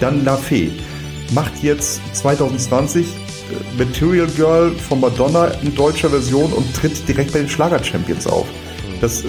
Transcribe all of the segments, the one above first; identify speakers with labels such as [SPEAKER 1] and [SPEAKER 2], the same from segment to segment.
[SPEAKER 1] Dann La Fee macht jetzt 2020 äh, Material Girl von Madonna in deutscher Version und tritt direkt bei den Schlager-Champions auf. Das, äh,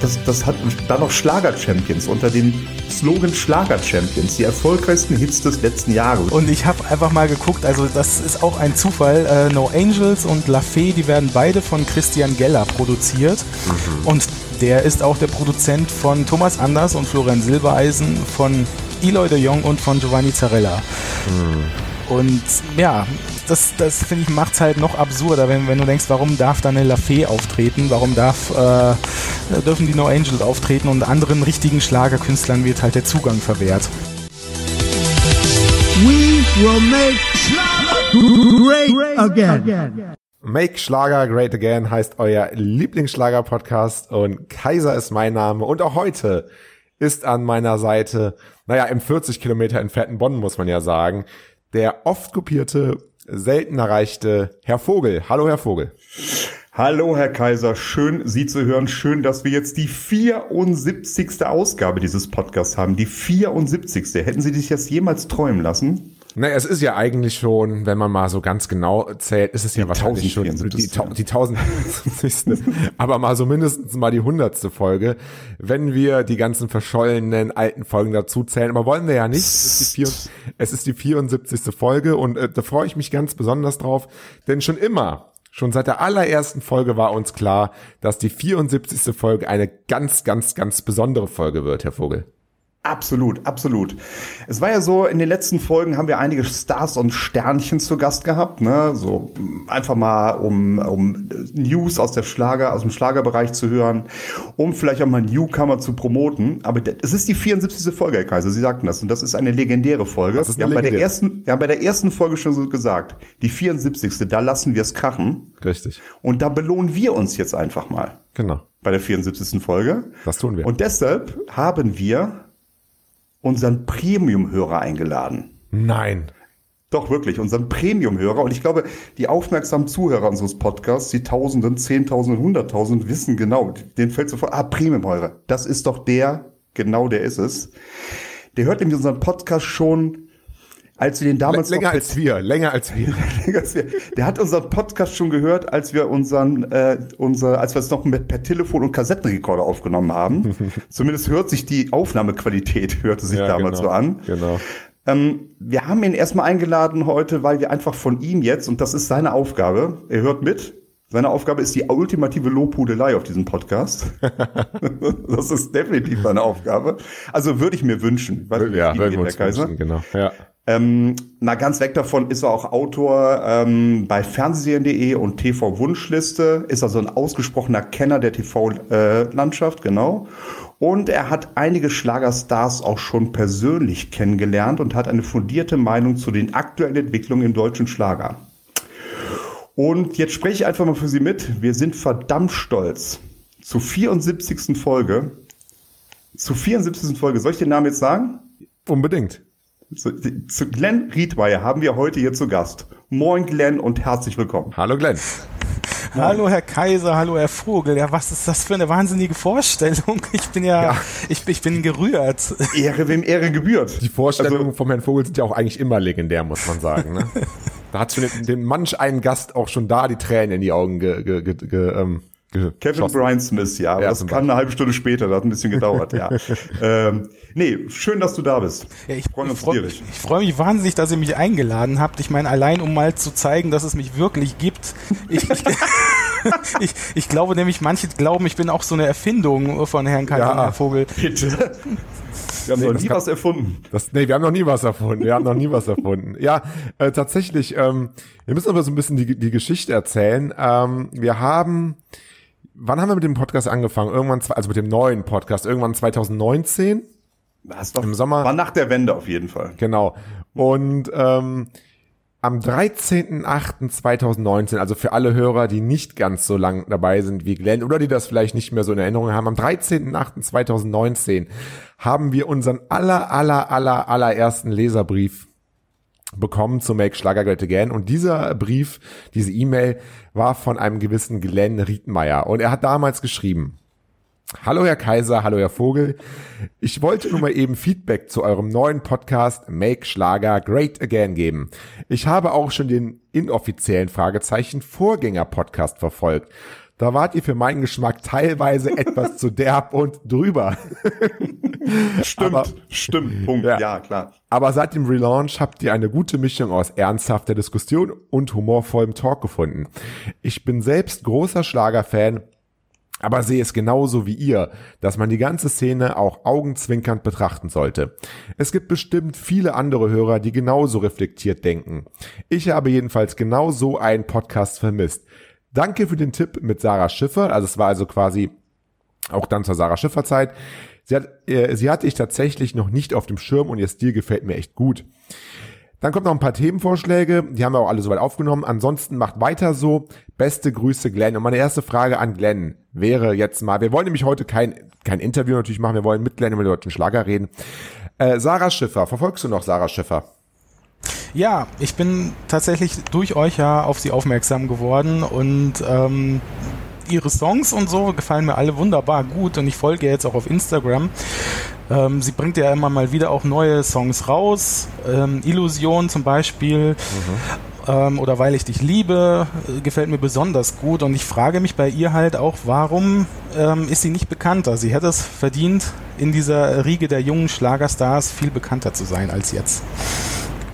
[SPEAKER 1] das, das hat dann noch Schlager-Champions unter dem Slogan Schlager-Champions, die erfolgreichsten Hits des letzten Jahres.
[SPEAKER 2] Und ich habe einfach mal geguckt, also das ist auch ein Zufall. Äh, no Angels und La Fee, die werden beide von Christian Geller produziert. Mhm. Und der ist auch der Produzent von Thomas Anders und Florian Silbereisen, von Eloy de Jong und von Giovanni Zarella. Mhm. Und ja, das, das finde ich, macht es halt noch absurder, wenn, wenn du denkst, warum darf da eine Lafay auftreten, warum darf, äh, dürfen die No Angels auftreten und anderen richtigen Schlagerkünstlern wird halt der Zugang verwehrt. We will make
[SPEAKER 3] Schlager great again. Make Schlager Great Again heißt euer Lieblingsschlager-Podcast und Kaiser ist mein Name und auch heute ist an meiner Seite, naja, im 40 Kilometer entfernten Bonn muss man ja sagen, der oft kopierte selten erreichte Herr Vogel. Hallo, Herr Vogel.
[SPEAKER 1] Hallo, Herr Kaiser. Schön, Sie zu hören. Schön, dass wir jetzt die 74. Ausgabe dieses Podcasts haben. Die 74. Hätten Sie sich das jemals träumen lassen?
[SPEAKER 3] Naja, es ist ja eigentlich schon, wenn man mal so ganz genau zählt, ist es ja wahrscheinlich schon die, die, die 1074. aber mal so mindestens mal die hundertste Folge, wenn wir die ganzen verschollenen alten Folgen dazu zählen. Aber wollen wir ja nicht. Es ist die, 74, es ist die 74. Folge und äh, da freue ich mich ganz besonders drauf, denn schon immer Schon seit der allerersten Folge war uns klar, dass die 74. Folge eine ganz, ganz, ganz besondere Folge wird, Herr Vogel.
[SPEAKER 1] Absolut, absolut. Es war ja so, in den letzten Folgen haben wir einige Stars und Sternchen zu Gast gehabt, ne? So einfach mal, um, um News aus der Schlager, aus dem Schlagerbereich zu hören, um vielleicht auch mal Newcomer zu promoten. Aber es ist die 74. Folge, Herr Kaiser, Sie sagten das, und das ist eine legendäre Folge. Das ist wir, haben bei der ersten, wir haben bei der ersten Folge schon so gesagt, die 74. Da lassen wir es krachen.
[SPEAKER 3] Richtig.
[SPEAKER 1] Und da belohnen wir uns jetzt einfach mal.
[SPEAKER 3] Genau.
[SPEAKER 1] Bei der 74. Folge.
[SPEAKER 3] Das tun wir.
[SPEAKER 1] Und deshalb haben wir unseren Premium-Hörer eingeladen.
[SPEAKER 3] Nein.
[SPEAKER 1] Doch, wirklich, unseren Premium-Hörer. Und ich glaube, die aufmerksamen Zuhörer unseres Podcasts, die Tausenden, Zehntausenden, Hunderttausend, wissen genau, den fällt sofort, ah, Premium-Hörer. Das ist doch der, genau der ist es. Der hört nämlich unseren Podcast schon als wir den damals
[SPEAKER 3] länger als wir, länger als wir. länger als wir.
[SPEAKER 1] Der hat unseren Podcast schon gehört, als wir unseren, äh, unser, als wir es noch mit, per Telefon und Kassettenrekorder aufgenommen haben. Zumindest hört sich die Aufnahmequalität hörte sich ja, damals
[SPEAKER 3] genau,
[SPEAKER 1] so an.
[SPEAKER 3] Genau.
[SPEAKER 1] Ähm, wir haben ihn erstmal eingeladen heute, weil wir einfach von ihm jetzt und das ist seine Aufgabe. Er hört mit. Seine Aufgabe ist die ultimative Lobhudelei auf diesem Podcast. das ist definitiv seine Aufgabe. Also würde ich mir wünschen.
[SPEAKER 3] Weiß, ja, würden wir uns wünschen, genau. Ja.
[SPEAKER 1] Ähm, na, ganz weg davon ist er auch Autor ähm, bei Fernsehserien.de und TV Wunschliste, ist also ein ausgesprochener Kenner der TV-Landschaft, genau. Und er hat einige Schlagerstars auch schon persönlich kennengelernt und hat eine fundierte Meinung zu den aktuellen Entwicklungen im deutschen Schlager. Und jetzt spreche ich einfach mal für Sie mit. Wir sind verdammt stolz. Zur 74. Folge. Zur 74. Folge. Soll ich den Namen jetzt sagen?
[SPEAKER 3] Unbedingt.
[SPEAKER 1] Zu, zu Glenn Riedmeier haben wir heute hier zu Gast. Moin Glenn und herzlich willkommen.
[SPEAKER 3] Hallo Glenn.
[SPEAKER 2] Hallo Herr Kaiser, hallo Herr Vogel. Ja, was ist das für eine wahnsinnige Vorstellung? Ich bin ja, ja. Ich, ich bin gerührt.
[SPEAKER 1] Ehre wem Ehre gebührt.
[SPEAKER 3] Die Vorstellungen also, vom Herrn Vogel sind ja auch eigentlich immer legendär, muss man sagen. Ne? da hat schon dem manch einen Gast auch schon da die Tränen in die Augen ge, ge, ge, ge ähm,
[SPEAKER 1] Kevin Brian Smith, ja, ja, das kam eine halbe Stunde später, das hat ein bisschen gedauert, ja. ähm, nee, schön, dass du da bist.
[SPEAKER 2] Ja, ich freue freu, ich freu mich wahnsinnig, dass ihr mich eingeladen habt. Ich meine, allein um mal zu zeigen, dass es mich wirklich gibt. Ich, ich, ich, glaube nämlich, manche glauben, ich bin auch so eine Erfindung von Herrn Kaiser ja, Vogel.
[SPEAKER 1] Bitte. Wir haben nee, noch nie kann, was erfunden.
[SPEAKER 3] Das, nee, wir haben noch nie was erfunden. Wir haben noch nie was erfunden. Ja, äh, tatsächlich, ähm, wir müssen aber so ein bisschen die, die Geschichte erzählen. Ähm, wir haben wann haben wir mit dem Podcast angefangen? Irgendwann, also mit dem neuen Podcast, irgendwann 2019?
[SPEAKER 1] Das doch, Im Sommer. War nach der Wende auf jeden Fall.
[SPEAKER 3] Genau. Und ähm, am 13.08.2019, also für alle Hörer, die nicht ganz so lang dabei sind wie Glenn oder die das vielleicht nicht mehr so in Erinnerung haben, am 13.08.2019 haben wir unseren aller, aller, aller, allerersten Leserbrief bekommen zu Make Schlager Great Again. Und dieser Brief, diese E-Mail war von einem gewissen Glenn Riedmeier. Und er hat damals geschrieben, Hallo Herr Kaiser, hallo Herr Vogel. Ich wollte nur mal eben Feedback zu eurem neuen Podcast Make Schlager Great Again geben. Ich habe auch schon den inoffiziellen Fragezeichen Vorgänger Podcast verfolgt. Da wart ihr für meinen Geschmack teilweise etwas zu derb und drüber.
[SPEAKER 1] stimmt, aber, stimmt, Punkt, ja. ja, klar.
[SPEAKER 3] Aber seit dem Relaunch habt ihr eine gute Mischung aus ernsthafter Diskussion und humorvollem Talk gefunden. Ich bin selbst großer Schlagerfan aber sehe es genauso wie ihr, dass man die ganze Szene auch augenzwinkernd betrachten sollte. Es gibt bestimmt viele andere Hörer, die genauso reflektiert denken. Ich habe jedenfalls genau so einen Podcast vermisst. Danke für den Tipp mit Sarah Schiffer. Also es war also quasi auch dann zur Sarah Schiffer Zeit. Sie, hat, äh, sie hatte ich tatsächlich noch nicht auf dem Schirm und ihr Stil gefällt mir echt gut. Dann kommt noch ein paar Themenvorschläge, die haben wir auch alle soweit aufgenommen. Ansonsten macht weiter so. Beste Grüße, Glenn. Und meine erste Frage an Glenn wäre jetzt mal, wir wollen nämlich heute kein, kein Interview natürlich machen, wir wollen mit Glenn über den deutschen Schlager reden. Äh, Sarah Schiffer, verfolgst du noch Sarah Schiffer?
[SPEAKER 2] Ja, ich bin tatsächlich durch euch ja auf sie aufmerksam geworden und ähm, ihre Songs und so gefallen mir alle wunderbar gut und ich folge jetzt auch auf Instagram. Ähm, sie bringt ja immer mal wieder auch neue Songs raus. Ähm, Illusion zum Beispiel. Mhm. Oder Weil ich dich liebe äh, gefällt mir besonders gut und ich frage mich bei ihr halt auch, warum ähm, ist sie nicht bekannter? Sie hätte es verdient, in dieser Riege der jungen Schlagerstars viel bekannter zu sein als jetzt.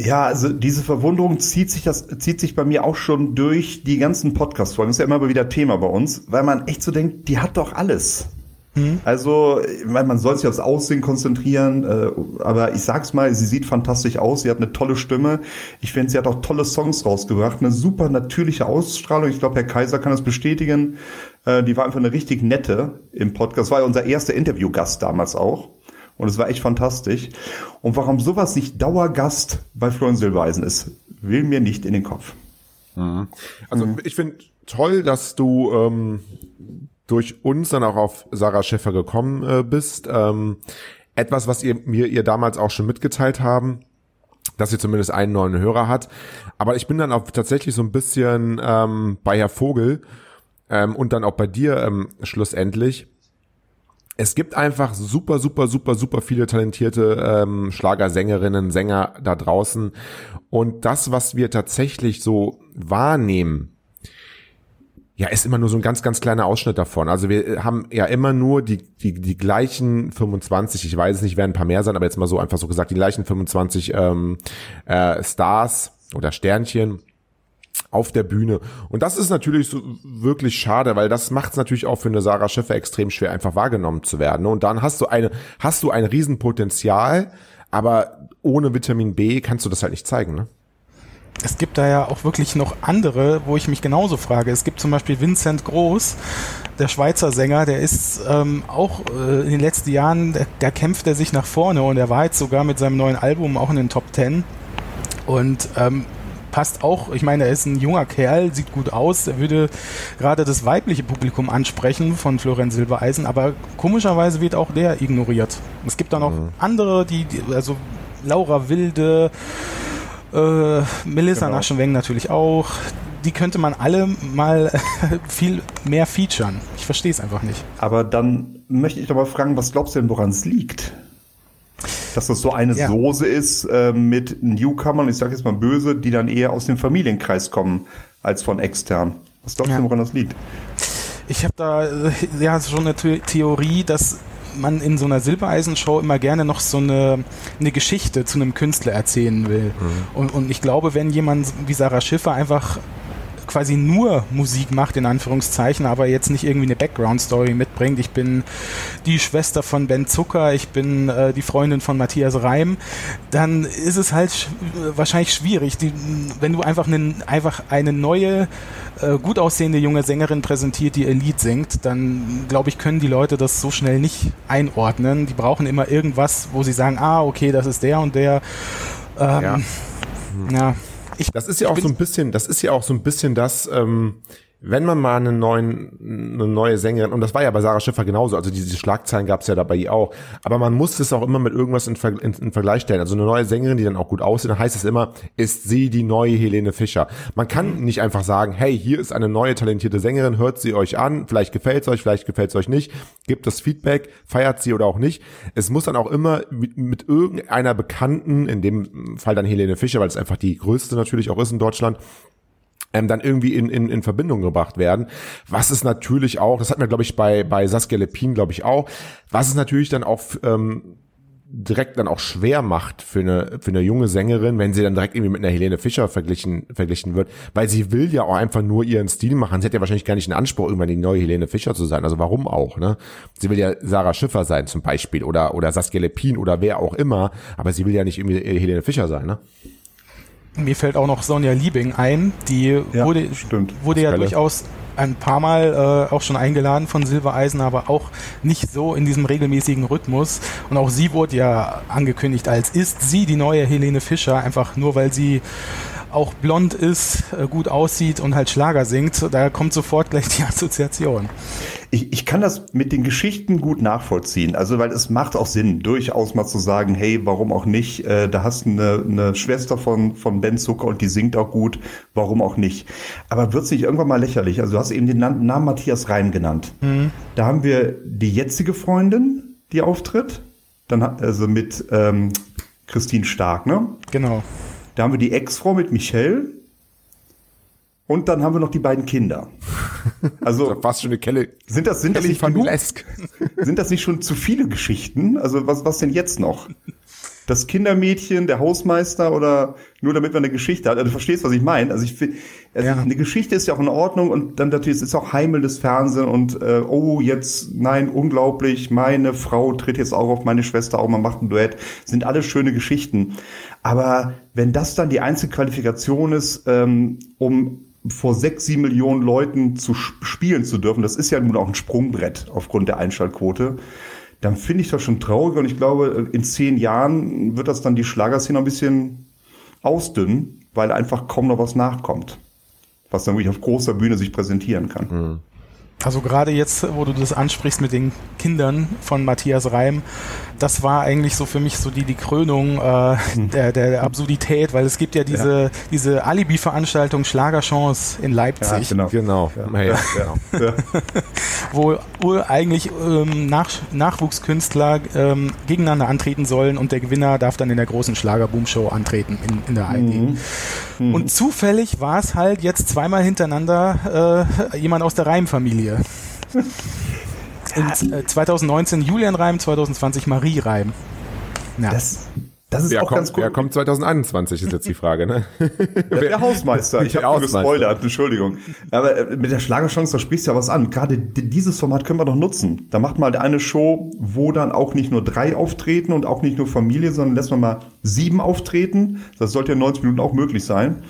[SPEAKER 1] Ja, also diese Verwunderung zieht sich das zieht sich bei mir auch schon durch die ganzen Podcast-Folgen. Das ist ja immer wieder Thema bei uns, weil man echt so denkt, die hat doch alles. Mhm. Also, meine, man soll sich aufs Aussehen konzentrieren, äh, aber ich sag's mal, sie sieht fantastisch aus, sie hat eine tolle Stimme. Ich finde, sie hat auch tolle Songs rausgebracht, eine super natürliche Ausstrahlung. Ich glaube, Herr Kaiser kann das bestätigen. Äh, die war einfach eine richtig nette im Podcast. War ja unser erster Interviewgast damals auch. Und es war echt fantastisch. Und warum sowas nicht Dauergast bei Florian Silbereisen ist, will mir nicht in den Kopf.
[SPEAKER 3] Mhm. Also mhm. ich finde toll, dass du ähm, durch uns dann auch auf Sarah Schäffer gekommen äh, bist. Ähm, etwas, was ihr mir ihr damals auch schon mitgeteilt haben, dass sie zumindest einen neuen Hörer hat. Aber ich bin dann auch tatsächlich so ein bisschen ähm, bei Herr Vogel ähm, und dann auch bei dir ähm, schlussendlich es gibt einfach super, super, super, super viele talentierte ähm, Schlagersängerinnen, Sänger da draußen. Und das, was wir tatsächlich so wahrnehmen, ja, ist immer nur so ein ganz, ganz kleiner Ausschnitt davon. Also wir haben ja immer nur die, die, die gleichen 25, ich weiß es nicht, werden ein paar mehr sein, aber jetzt mal so einfach so gesagt, die gleichen 25 ähm, äh, Stars oder Sternchen auf der Bühne. Und das ist natürlich so wirklich schade, weil das macht es natürlich auch für eine Sarah Schiffer extrem schwer, einfach wahrgenommen zu werden. Und dann hast du eine, hast du ein Riesenpotenzial, aber ohne Vitamin B kannst du das halt nicht zeigen, ne?
[SPEAKER 2] Es gibt da ja auch wirklich noch andere, wo ich mich genauso frage. Es gibt zum Beispiel Vincent Groß, der Schweizer Sänger, der ist ähm, auch äh, in den letzten Jahren, da, da kämpft er sich nach vorne und er war jetzt sogar mit seinem neuen Album auch in den Top Ten. Und ähm, passt auch. Ich meine, er ist ein junger Kerl, sieht gut aus. Er würde gerade das weibliche Publikum ansprechen von Florian Silbereisen, aber komischerweise wird auch der ignoriert. Es gibt dann auch mhm. andere, die, also Laura Wilde, äh, Melissa genau. Naschenweng natürlich auch. Die könnte man alle mal viel mehr featuren. Ich verstehe es einfach nicht.
[SPEAKER 1] Aber dann möchte ich doch mal fragen, was glaubst du denn, woran es liegt? Dass das so eine ja. Soße ist äh, mit Newcomern, ich sage jetzt mal böse, die dann eher aus dem Familienkreis kommen als von extern. Was glaubst ja. du, woran das liegt?
[SPEAKER 2] Ich habe da äh, ja schon eine Theorie, dass man in so einer Silbereisen-Show immer gerne noch so eine, eine Geschichte zu einem Künstler erzählen will. Mhm. Und, und ich glaube, wenn jemand wie Sarah Schiffer einfach quasi nur Musik macht, in Anführungszeichen, aber jetzt nicht irgendwie eine Background-Story mitbringt. Ich bin die Schwester von Ben Zucker, ich bin äh, die Freundin von Matthias Reim, dann ist es halt sch wahrscheinlich schwierig. Die, wenn du einfach, einen, einfach eine neue, äh, gut aussehende junge Sängerin präsentiert, die Elite singt, dann glaube ich, können die Leute das so schnell nicht einordnen. Die brauchen immer irgendwas, wo sie sagen, ah, okay, das ist der und der. Ähm,
[SPEAKER 3] ja. ja. Ich, das ist ja auch so ein bisschen, das ist ja auch so ein bisschen das, ähm, wenn man mal einen neuen, eine neue Sängerin, und das war ja bei Sarah Schiffer genauso, also diese Schlagzeilen gab es ja dabei auch, aber man muss es auch immer mit irgendwas in, in, in, Vergleich stellen. Also eine neue Sängerin, die dann auch gut aussieht, dann heißt es immer, ist sie die neue Helene Fischer. Man kann nicht einfach sagen, hey, hier ist eine neue talentierte Sängerin, hört sie euch an, vielleicht gefällt es euch, vielleicht gefällt es euch nicht, gibt das Feedback, feiert sie oder auch nicht. Es muss dann auch immer mit, mit irgendeiner Bekannten, in dem Fall dann Helene Fischer, weil es einfach die größte natürlich auch ist in Deutschland, ähm, dann irgendwie in, in, in Verbindung gebracht werden. Was ist natürlich auch, das hat mir, glaube ich, bei, bei Saskia Lepin, glaube ich, auch, was es natürlich dann auch ähm, direkt dann auch schwer macht für eine, für eine junge Sängerin, wenn sie dann direkt irgendwie mit einer Helene Fischer verglichen, verglichen wird, weil sie will ja auch einfach nur ihren Stil machen. Sie hat ja wahrscheinlich gar nicht einen Anspruch, irgendwann die neue Helene Fischer zu sein. Also warum auch, ne? Sie will ja Sarah Schiffer sein zum Beispiel oder, oder Saskia Lepin oder wer auch immer, aber sie will ja nicht irgendwie Helene Fischer sein, ne?
[SPEAKER 2] Mir fällt auch noch Sonja Liebing ein, die ja, wurde, wurde ja durchaus ein paar Mal äh, auch schon eingeladen von Silbereisen, aber auch nicht so in diesem regelmäßigen Rhythmus. Und auch sie wurde ja angekündigt als ist sie die neue Helene Fischer, einfach nur weil sie auch blond ist, äh, gut aussieht und halt Schlager singt, da kommt sofort gleich die Assoziation.
[SPEAKER 1] Ich, ich kann das mit den Geschichten gut nachvollziehen. Also, weil es macht auch Sinn, durchaus mal zu sagen, hey, warum auch nicht? Äh, da hast du eine, eine Schwester von, von Ben Zucker und die singt auch gut, warum auch nicht? Aber wird es nicht irgendwann mal lächerlich? Also, du hast eben den Namen Matthias Reim genannt. Mhm. Da haben wir die jetzige Freundin, die auftritt. Dann also mit ähm, Christine Stark, ne?
[SPEAKER 2] Genau.
[SPEAKER 1] Da haben wir die Ex-Frau mit Michelle. Und dann haben wir noch die beiden Kinder.
[SPEAKER 3] Also fast schon eine Kelle.
[SPEAKER 1] Sind das sind das nicht genug, Sind das nicht schon zu viele Geschichten? Also was was denn jetzt noch? Das Kindermädchen, der Hausmeister oder nur damit man eine Geschichte hat? Also, du verstehst, was ich meine. Also ich finde, also ja. eine Geschichte ist ja auch in Ordnung und dann natürlich ist es auch Heimel des Fernsehen und äh, oh jetzt nein unglaublich, meine Frau tritt jetzt auch auf meine Schwester auch, man macht ein Duett. Sind alles schöne Geschichten. Aber wenn das dann die einzige Qualifikation ist, ähm, um vor sechs, sieben Millionen Leuten zu spielen zu dürfen, das ist ja nun auch ein Sprungbrett aufgrund der Einschaltquote, dann finde ich das schon traurig und ich glaube, in zehn Jahren wird das dann die Schlagerszene ein bisschen ausdünnen, weil einfach kaum noch was nachkommt, was dann wirklich auf großer Bühne sich präsentieren kann. Mhm.
[SPEAKER 2] Also gerade jetzt, wo du das ansprichst mit den Kindern von Matthias Reim, das war eigentlich so für mich so die, die Krönung äh, hm. der, der Absurdität, weil es gibt ja diese, ja. diese Alibi-Veranstaltung Schlagerchance in Leipzig.
[SPEAKER 3] Ja, genau. genau. Ja. Ja,
[SPEAKER 2] genau. wo eigentlich ähm, Nach Nachwuchskünstler ähm, gegeneinander antreten sollen und der Gewinner darf dann in der großen Schlagerboom-Show antreten in, in der ID. Mhm. Mhm. Und zufällig war es halt jetzt zweimal hintereinander äh, jemand aus der Reim-Familie. In, 2019 äh, Julian Reim, 2020 Marie Reim.
[SPEAKER 1] Ja. Das, das ist
[SPEAKER 3] wer
[SPEAKER 1] auch
[SPEAKER 3] kommt,
[SPEAKER 1] ganz cool.
[SPEAKER 3] Wer kommt 2021, ist jetzt die Frage, ne?
[SPEAKER 1] Der, der Hausmeister. Ich habe gespoilert, Entschuldigung. Aber äh, mit der Schlagerchance, da sprichst du ja was an. Gerade dieses Format können wir doch nutzen. Da macht mal eine Show, wo dann auch nicht nur drei auftreten und auch nicht nur Familie, sondern lässt man mal sieben auftreten. Das sollte ja 90 Minuten auch möglich sein.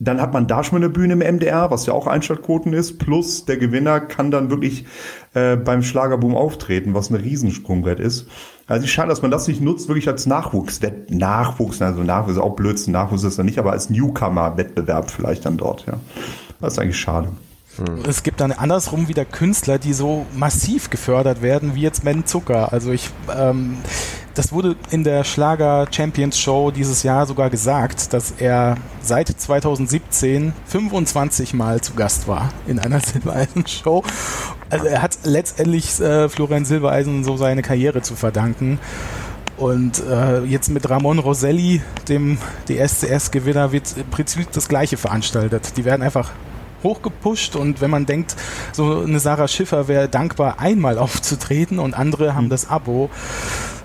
[SPEAKER 1] Dann hat man da schon eine Bühne im MDR, was ja auch Einschaltquoten ist. Plus der Gewinner kann dann wirklich äh, beim Schlagerboom auftreten, was ein Riesensprungbrett ist. Also ich schade, dass man das nicht nutzt, wirklich als Nachwuchs. Nachwuchs, also Nachwuchs ist auch Blödsinn, Nachwuchs ist dann nicht, aber als Newcomer-Wettbewerb vielleicht dann dort, ja. Das ist eigentlich schade.
[SPEAKER 2] Hm. Es gibt dann andersrum wieder Künstler, die so massiv gefördert werden, wie jetzt Ben Zucker. Also ich, ähm, das wurde in der Schlager Champions Show dieses Jahr sogar gesagt, dass er seit 2017 25 Mal zu Gast war in einer Silbereisen Show also er hat letztendlich äh, Florian Silbereisen so seine Karriere zu verdanken. Und äh, jetzt mit Ramon Roselli, dem DSCS-Gewinner, wird im Prinzip das Gleiche veranstaltet. Die werden einfach hochgepusht und wenn man denkt, so eine Sarah Schiffer wäre dankbar, einmal aufzutreten und andere haben mhm. das Abo,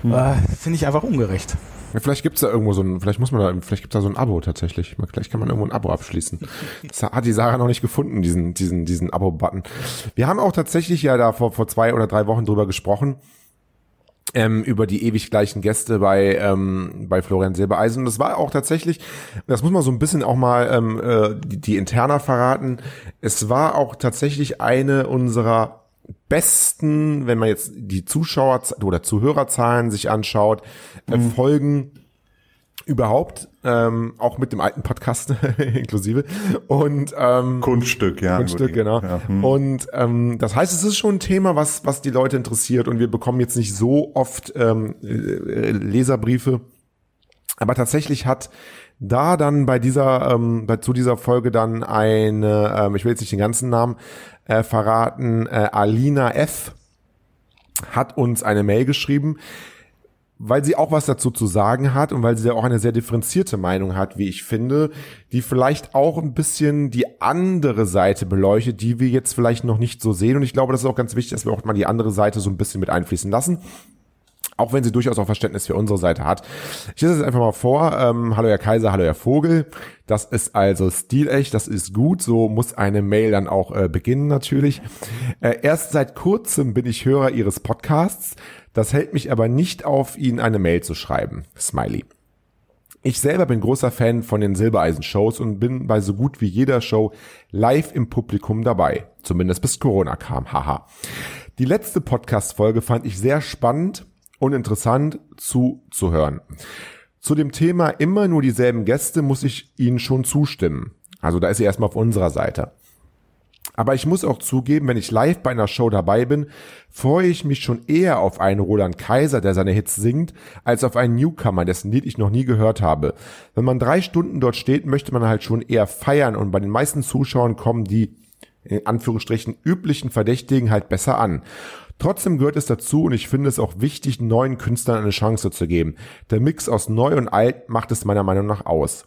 [SPEAKER 2] mhm. äh, finde ich einfach ungerecht.
[SPEAKER 3] Ja, vielleicht gibt's da irgendwo so ein, vielleicht muss man da, vielleicht gibt's da so ein Abo tatsächlich. Vielleicht kann man irgendwo ein Abo abschließen. Das hat die Sarah noch nicht gefunden, diesen, diesen, diesen Abo-Button. Wir haben auch tatsächlich ja da vor, vor zwei oder drei Wochen drüber gesprochen, ähm, über die ewig gleichen Gäste bei ähm, bei Florian Silbereisen. Und das war auch tatsächlich, das muss man so ein bisschen auch mal ähm, äh, die, die Interna verraten. Es war auch tatsächlich eine unserer besten, wenn man jetzt die Zuschauer oder Zuhörerzahlen sich anschaut, mhm. Folgen überhaupt ähm, auch mit dem alten Podcast inklusive. Und ähm,
[SPEAKER 1] Kunststück, ja.
[SPEAKER 3] Kunststück, genau. Ja, hm. Und ähm, das heißt, es ist schon ein Thema, was was die Leute interessiert und wir bekommen jetzt nicht so oft ähm, äh, Leserbriefe, aber tatsächlich hat da dann bei dieser ähm, bei, zu dieser Folge dann eine, ähm, ich will jetzt nicht den ganzen Namen äh, verraten, äh, Alina F hat uns eine Mail geschrieben weil sie auch was dazu zu sagen hat und weil sie ja auch eine sehr differenzierte Meinung hat, wie ich finde, die vielleicht auch ein bisschen die andere Seite beleuchtet, die wir jetzt vielleicht noch nicht so sehen. Und ich glaube, das ist auch ganz wichtig, dass wir auch mal die andere Seite so ein bisschen mit einfließen lassen. Auch wenn sie durchaus auch Verständnis für unsere Seite hat. Ich lese es einfach mal vor. Ähm, hallo Herr Kaiser, hallo Herr Vogel. Das ist also stilecht, das ist gut. So muss eine Mail dann auch äh, beginnen natürlich. Äh, erst seit kurzem bin ich Hörer Ihres Podcasts. Das hält mich aber nicht auf, Ihnen eine Mail zu schreiben. Smiley. Ich selber bin großer Fan von den Silbereisen-Shows und bin bei so gut wie jeder Show live im Publikum dabei. Zumindest bis Corona kam, haha. Die letzte Podcast-Folge fand ich sehr spannend und interessant zuzuhören. Zu dem Thema immer nur dieselben Gäste muss ich Ihnen schon zustimmen. Also da ist sie erstmal auf unserer Seite. Aber ich muss auch zugeben, wenn ich live bei einer Show dabei bin, freue ich mich schon eher auf einen Roland Kaiser, der seine Hits singt, als auf einen Newcomer, dessen Lied ich noch nie gehört habe. Wenn man drei Stunden dort steht, möchte man halt schon eher feiern und bei den meisten Zuschauern kommen die in Anführungsstrichen üblichen Verdächtigen halt besser an. Trotzdem gehört es dazu und ich finde es auch wichtig, neuen Künstlern eine Chance zu geben. Der Mix aus neu und alt macht es meiner Meinung nach aus.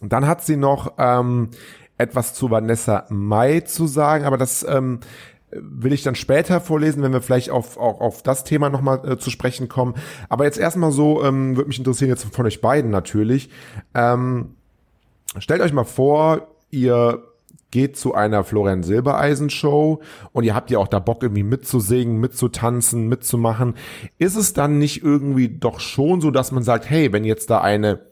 [SPEAKER 3] Dann hat sie noch ähm, etwas zu Vanessa Mai zu sagen, aber das ähm, will ich dann später vorlesen, wenn wir vielleicht auf, auch auf das Thema nochmal äh, zu sprechen kommen. Aber jetzt erstmal so, ähm, würde mich interessieren jetzt von euch beiden natürlich. Ähm, stellt euch mal vor, ihr geht zu einer Florian Silbereisen Show und ihr habt ja auch da Bock irgendwie mitzusingen, mitzutanzen, mitzumachen. Ist es dann nicht irgendwie doch schon so, dass man sagt, hey, wenn jetzt da eine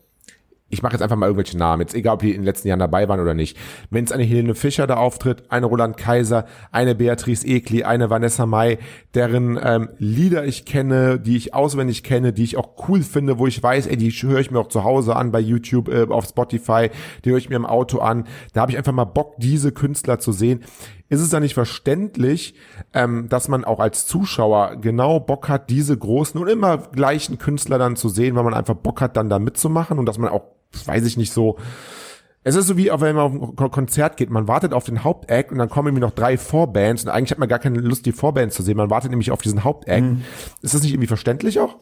[SPEAKER 3] ich mache jetzt einfach mal irgendwelche Namen, jetzt egal, ob die in den letzten Jahren dabei waren oder nicht. Wenn es eine Helene Fischer da auftritt, eine Roland Kaiser, eine Beatrice Egli, eine Vanessa Mai, deren ähm, Lieder ich kenne, die ich auswendig kenne, die ich auch cool finde, wo ich weiß, ey, die höre ich mir auch zu Hause an bei YouTube, äh, auf Spotify, die höre ich mir im Auto an. Da habe ich einfach mal Bock, diese Künstler zu sehen ist es dann nicht verständlich, ähm, dass man auch als Zuschauer genau Bock hat, diese großen und immer gleichen Künstler dann zu sehen, weil man einfach Bock hat, dann da mitzumachen und dass man auch weiß ich nicht so. Es ist so wie, wenn man auf ein Konzert geht, man wartet auf den Hauptact und dann kommen irgendwie noch drei Vorbands und eigentlich hat man gar keine Lust, die Vorbands zu sehen. Man wartet nämlich auf diesen Hauptact. Mhm. Ist das nicht irgendwie verständlich auch?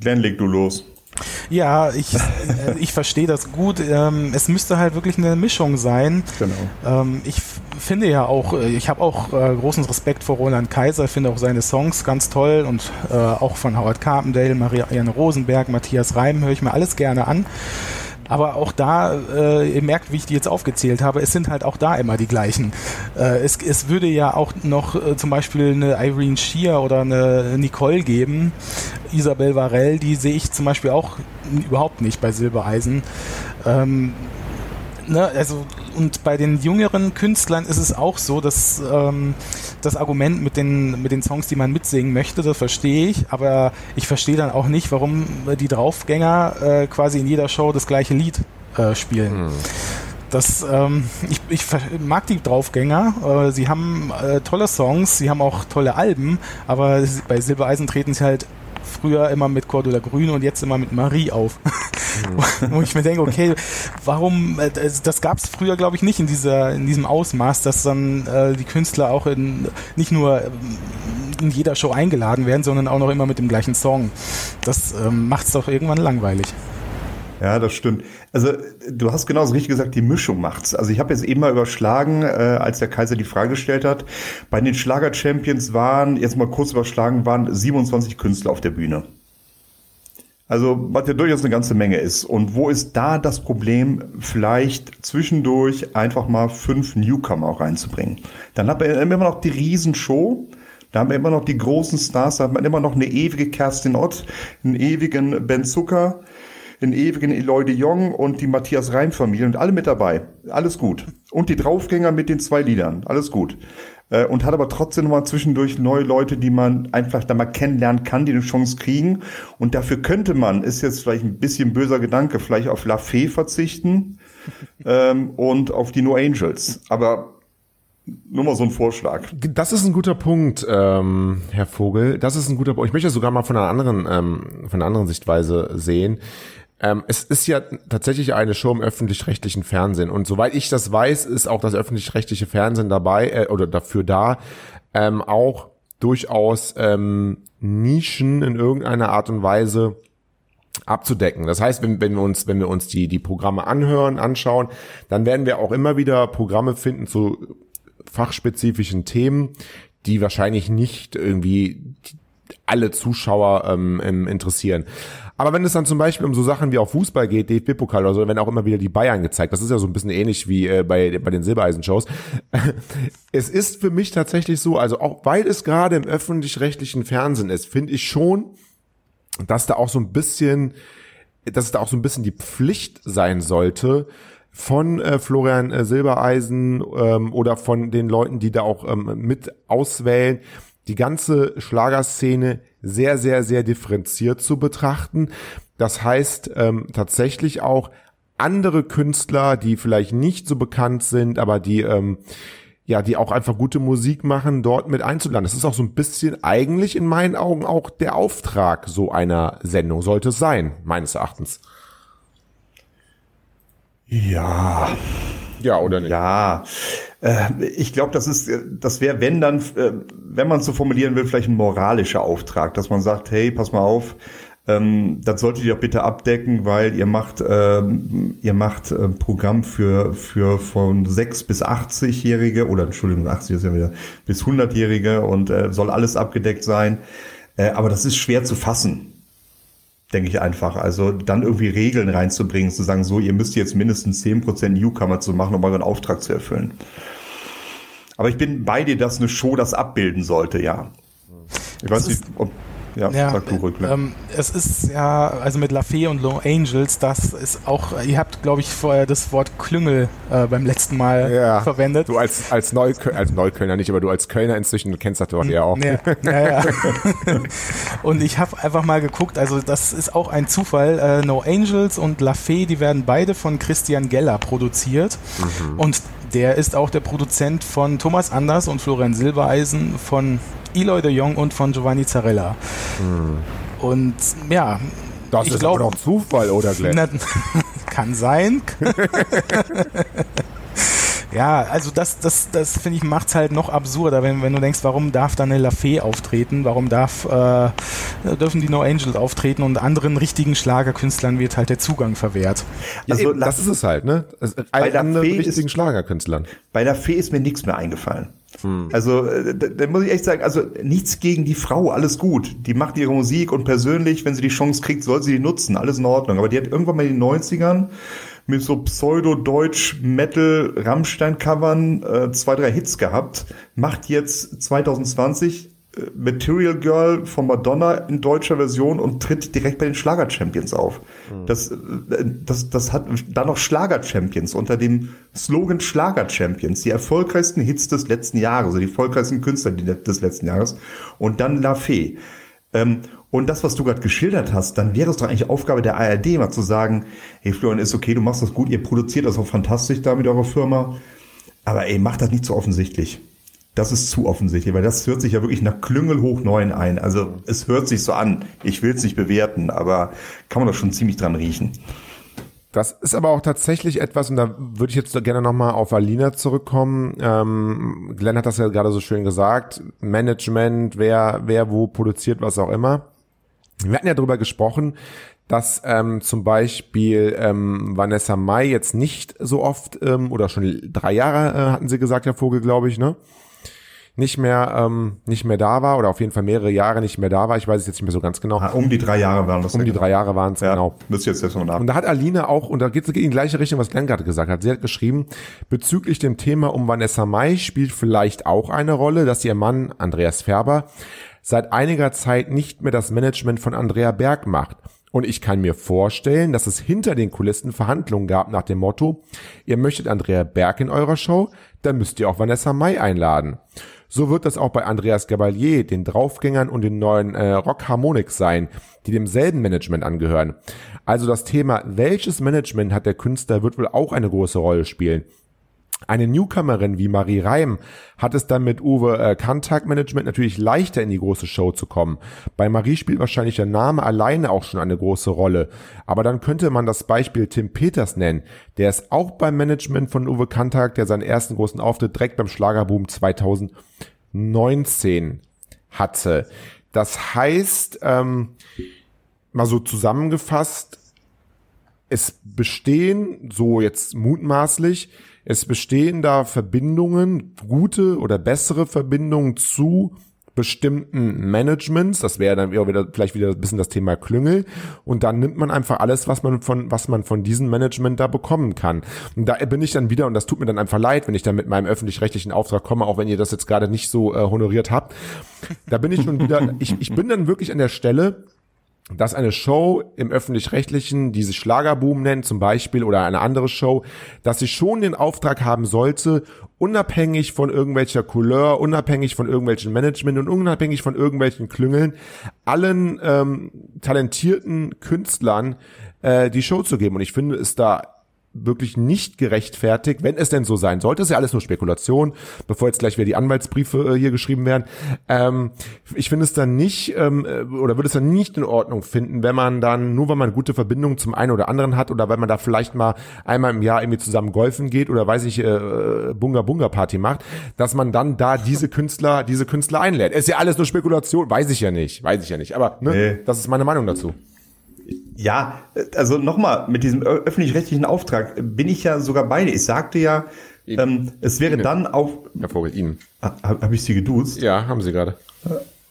[SPEAKER 1] Glenn, leg du los.
[SPEAKER 2] Ja, ich, äh, ich verstehe das gut. Ähm, es müsste halt wirklich eine Mischung sein. Genau. Ähm, ich finde ja auch, äh, ich habe auch äh, großen Respekt vor Roland Kaiser, finde auch seine Songs ganz toll und auch von Howard Carpendale, Marianne Rosenberg, Matthias Reim höre ich mir alles gerne an. Aber auch da, äh, ihr merkt, wie ich die jetzt aufgezählt habe, es sind halt auch da immer die gleichen. Äh, es, es würde ja auch noch äh, zum Beispiel eine Irene Shear oder eine Nicole geben, Isabel Varell, die sehe ich zum Beispiel auch überhaupt nicht bei Silbereisen. Ähm, ne, also und bei den jüngeren Künstlern ist es auch so, dass ähm, das Argument mit den, mit den Songs, die man mitsingen möchte, das verstehe ich, aber ich verstehe dann auch nicht, warum die Draufgänger äh, quasi in jeder Show das gleiche Lied äh, spielen. Hm. Das, ähm, ich, ich mag die Draufgänger. Äh, sie haben äh, tolle Songs, sie haben auch tolle Alben, aber bei Silbereisen treten sie halt früher immer mit Cordula Grün und jetzt immer mit Marie auf. Mhm. Wo ich mir denke, okay, warum, äh, das gab es früher, glaube ich, nicht in, dieser, in diesem Ausmaß, dass dann äh, die Künstler auch in, nicht nur ähm, in jeder Show eingeladen werden, sondern auch noch immer mit dem gleichen Song. Das ähm, macht es doch irgendwann langweilig.
[SPEAKER 1] Ja, das stimmt. Also du hast genauso richtig gesagt, die Mischung macht's. Also ich habe jetzt eben mal überschlagen, äh, als der Kaiser die Frage gestellt hat. Bei den Schlager-Champions waren, jetzt mal kurz überschlagen, waren 27 Künstler auf der Bühne. Also, was ja durchaus eine ganze Menge ist. Und wo ist da das Problem, vielleicht zwischendurch einfach mal fünf Newcomer auch reinzubringen? Dann hat man immer noch die Riesenshow. Da haben wir immer noch die großen Stars, da hat man immer noch eine ewige Kerstin Ott, einen ewigen Ben Zucker, den ewigen Eloy de Jong und die Matthias Reim Familie und alle mit dabei. Alles gut. Und die Draufgänger mit den zwei Liedern. Alles gut. Äh, und hat aber trotzdem nochmal zwischendurch neue Leute, die man einfach da mal kennenlernen kann, die eine Chance kriegen. Und dafür könnte man, ist jetzt vielleicht ein bisschen böser Gedanke, vielleicht auf La Fee verzichten ähm, und auf die No Angels. Aber nur mal so ein Vorschlag.
[SPEAKER 3] Das ist ein guter Punkt, ähm, Herr Vogel. Das ist ein guter Punkt. Ich möchte sogar mal von einer anderen, ähm, von einer anderen Sichtweise sehen. Ähm, es ist ja tatsächlich eine Show im öffentlich-rechtlichen Fernsehen. Und soweit ich das weiß, ist auch das öffentlich-rechtliche Fernsehen dabei äh, oder dafür da, ähm, auch durchaus ähm, Nischen in irgendeiner Art und Weise abzudecken. Das heißt, wenn, wenn wir uns, wenn wir uns die, die Programme anhören, anschauen, dann werden wir auch immer wieder Programme finden zu fachspezifischen Themen, die wahrscheinlich nicht irgendwie alle Zuschauer ähm, interessieren. Aber wenn es dann zum Beispiel um so Sachen wie auch Fußball geht, DFB-Pokal oder so, wenn auch immer wieder die Bayern gezeigt, das ist ja so ein bisschen ähnlich wie äh, bei, bei den Silbereisen-Shows. es ist für mich tatsächlich so, also auch weil es gerade im öffentlich-rechtlichen Fernsehen ist, finde ich schon, dass da auch so ein bisschen, dass es da auch so ein bisschen die Pflicht sein sollte, von äh, Florian äh, Silbereisen ähm, oder von den Leuten, die da auch ähm, mit auswählen, die ganze Schlagerszene sehr, sehr, sehr differenziert zu betrachten. Das heißt ähm, tatsächlich auch andere Künstler, die vielleicht nicht so bekannt sind, aber die ähm, ja, die auch einfach gute Musik machen, dort mit einzuladen. Das ist auch so ein bisschen eigentlich in meinen Augen auch der Auftrag so einer Sendung sollte es sein, meines Erachtens.
[SPEAKER 1] Ja.
[SPEAKER 3] Ja, oder nicht?
[SPEAKER 1] Ja. Äh, ich glaube, das ist, das wäre, wenn dann, äh, wenn man so formulieren will, vielleicht ein moralischer Auftrag, dass man sagt, hey, pass mal auf, ähm, das solltet ihr doch bitte abdecken, weil ihr macht, ähm, ihr macht äh, Programm für, für von 6 bis 80-Jährige oder Entschuldigung, 80 ist ja wieder bis 100-Jährige und äh, soll alles abgedeckt sein. Äh, aber das ist schwer zu fassen denke ich einfach. Also dann irgendwie Regeln reinzubringen, zu sagen, so, ihr müsst jetzt mindestens 10% Newcomer zu machen, um euren Auftrag zu erfüllen. Aber ich bin bei dir, dass eine Show das abbilden sollte, ja.
[SPEAKER 2] Ich weiß nicht, ob ja, ja sag du. Ne? Ähm, es ist ja, also mit La Fee und Low Angels, das ist auch, ihr habt, glaube ich, vorher das Wort Klüngel äh, beim letzten Mal ja, verwendet.
[SPEAKER 3] Du als, als, Neuköllner, als Neuköllner nicht, aber du als Kölner inzwischen, kennst das Wort ja auch. Ja, ja.
[SPEAKER 2] und ich habe einfach mal geguckt, also das ist auch ein Zufall. Äh, no Angels und La Fee, die werden beide von Christian Geller produziert. Mhm. Und der ist auch der Produzent von Thomas Anders und Florian Silbereisen, von Eloy de Jong und von Giovanni Zarella. Hm. Und ja.
[SPEAKER 3] Das ich ist glaub, aber doch Zufall, oder Glenn? Na,
[SPEAKER 2] kann sein. Ja, also das, das, das finde ich macht's halt noch absurder, wenn, wenn du denkst, warum darf da eine Lafay auftreten, warum darf, äh, dürfen die No Angels auftreten und anderen richtigen Schlagerkünstlern wird halt der Zugang verwehrt.
[SPEAKER 3] Also eben, das ist es halt, ne?
[SPEAKER 1] Bei anderen richtigen ist, Schlagerkünstlern. Bei der Fee ist mir nichts mehr eingefallen. Hm. Also, äh, da, muss ich echt sagen, also nichts gegen die Frau, alles gut. Die macht ihre Musik und persönlich, wenn sie die Chance kriegt, soll sie die nutzen, alles in Ordnung. Aber die hat irgendwann mal in den 90ern mit so Pseudo-Deutsch-Metal-Rammstein-Covern äh, zwei, drei Hits gehabt, macht jetzt 2020 äh, Material Girl von Madonna in deutscher Version und tritt direkt bei den Schlager-Champions auf. Mhm. Das, äh, das, das hat dann noch Schlager-Champions unter dem Slogan Schlager-Champions, die erfolgreichsten Hits des letzten Jahres, also die erfolgreichsten Künstler des letzten Jahres. Und dann La Fee. Ähm, und das, was du gerade geschildert hast, dann wäre es doch eigentlich Aufgabe der ARD, mal zu sagen, hey Florian, ist okay, du machst das gut, ihr produziert das auch fantastisch da mit eurer Firma, aber ey, macht das nicht so offensichtlich. Das ist zu offensichtlich, weil das hört sich ja wirklich nach Klüngel hoch neun ein. Also es hört sich so an. Ich will es nicht bewerten, aber kann man doch schon ziemlich dran riechen.
[SPEAKER 3] Das ist aber auch tatsächlich etwas, und da würde ich jetzt gerne nochmal auf Alina zurückkommen. Ähm, Glenn hat das ja gerade so schön gesagt. Management, wer, wer wo produziert, was auch immer. Wir hatten ja darüber gesprochen, dass ähm, zum Beispiel ähm, Vanessa Mai jetzt nicht so oft ähm, oder schon drei Jahre äh, hatten sie gesagt, Herr Vogel, glaube ich, ne? Nicht mehr ähm, nicht mehr da war oder auf jeden Fall mehrere Jahre nicht mehr da war. Ich weiß es jetzt nicht mehr so ganz genau.
[SPEAKER 1] Ah, um die drei Jahre waren das.
[SPEAKER 3] Um die genau. drei Jahre waren es, ja, genau.
[SPEAKER 1] Müsst jetzt mal nach.
[SPEAKER 3] Und da hat Aline auch, und da geht es in die gleiche Richtung, was Glenn gerade gesagt hat. Sie hat geschrieben, bezüglich dem Thema um Vanessa Mai spielt vielleicht auch eine Rolle, dass ihr Mann Andreas Färber seit einiger Zeit nicht mehr das Management von Andrea Berg macht. Und ich kann mir vorstellen, dass es hinter den Kulissen Verhandlungen gab nach dem Motto, ihr möchtet Andrea Berg in eurer Show, dann müsst ihr auch Vanessa Mai einladen. So wird das auch bei Andreas Gabalier, den Draufgängern und den neuen äh, Rock Harmonix sein, die demselben Management angehören. Also das Thema, welches Management hat der Künstler, wird wohl auch eine große Rolle spielen. Eine Newcomerin wie Marie Reim hat es dann mit Uwe äh, Kantak Management natürlich leichter in die große Show zu kommen. Bei Marie spielt wahrscheinlich der Name alleine auch schon eine große Rolle. Aber dann könnte man das Beispiel Tim Peters nennen. Der ist auch beim Management von Uwe Kantak, der seinen ersten großen Auftritt direkt beim Schlagerboom 2019 hatte. Das heißt, ähm, mal so zusammengefasst, es bestehen, so jetzt mutmaßlich, es bestehen da Verbindungen, gute oder bessere Verbindungen zu bestimmten Managements, das wäre dann wieder, vielleicht wieder ein bisschen das Thema Klüngel und dann nimmt man einfach alles, was man von was man von diesem Management da bekommen kann. Und da bin ich dann wieder und das tut mir dann einfach leid, wenn ich dann mit meinem öffentlich-rechtlichen Auftrag komme, auch wenn ihr das jetzt gerade nicht so äh, honoriert habt. Da bin ich schon wieder ich, ich bin dann wirklich an der Stelle, dass eine Show im öffentlich-rechtlichen, die sich Schlagerboom nennt zum Beispiel, oder eine andere Show, dass sie schon den Auftrag haben sollte, unabhängig von irgendwelcher Couleur, unabhängig von irgendwelchen Management und unabhängig von irgendwelchen Klüngeln, allen ähm, talentierten Künstlern äh, die Show zu geben. Und ich finde es da wirklich nicht gerechtfertigt, wenn es denn so sein sollte. Ist ja alles nur Spekulation, bevor jetzt gleich wieder die Anwaltsbriefe äh, hier geschrieben werden. Ähm, ich finde es dann nicht, ähm, äh, oder würde es dann nicht in Ordnung finden, wenn man dann, nur weil man gute Verbindungen zum einen oder anderen hat oder wenn man da vielleicht mal einmal im Jahr irgendwie zusammen golfen geht oder weiß ich, äh, Bunga Bunga Party macht, dass man dann da diese Künstler, diese Künstler einlädt. Ist ja alles nur Spekulation, weiß ich ja nicht, weiß ich ja nicht. Aber ne, nee. das ist meine Meinung dazu.
[SPEAKER 1] Ja, also nochmal, mit diesem öffentlich-rechtlichen Auftrag bin ich ja sogar beide. Ich sagte ja, ähm, es wäre Ihnen. dann auch.
[SPEAKER 3] Herr Vogel, Ihnen.
[SPEAKER 1] Habe hab ich Sie geduzt?
[SPEAKER 3] Ja, haben Sie gerade.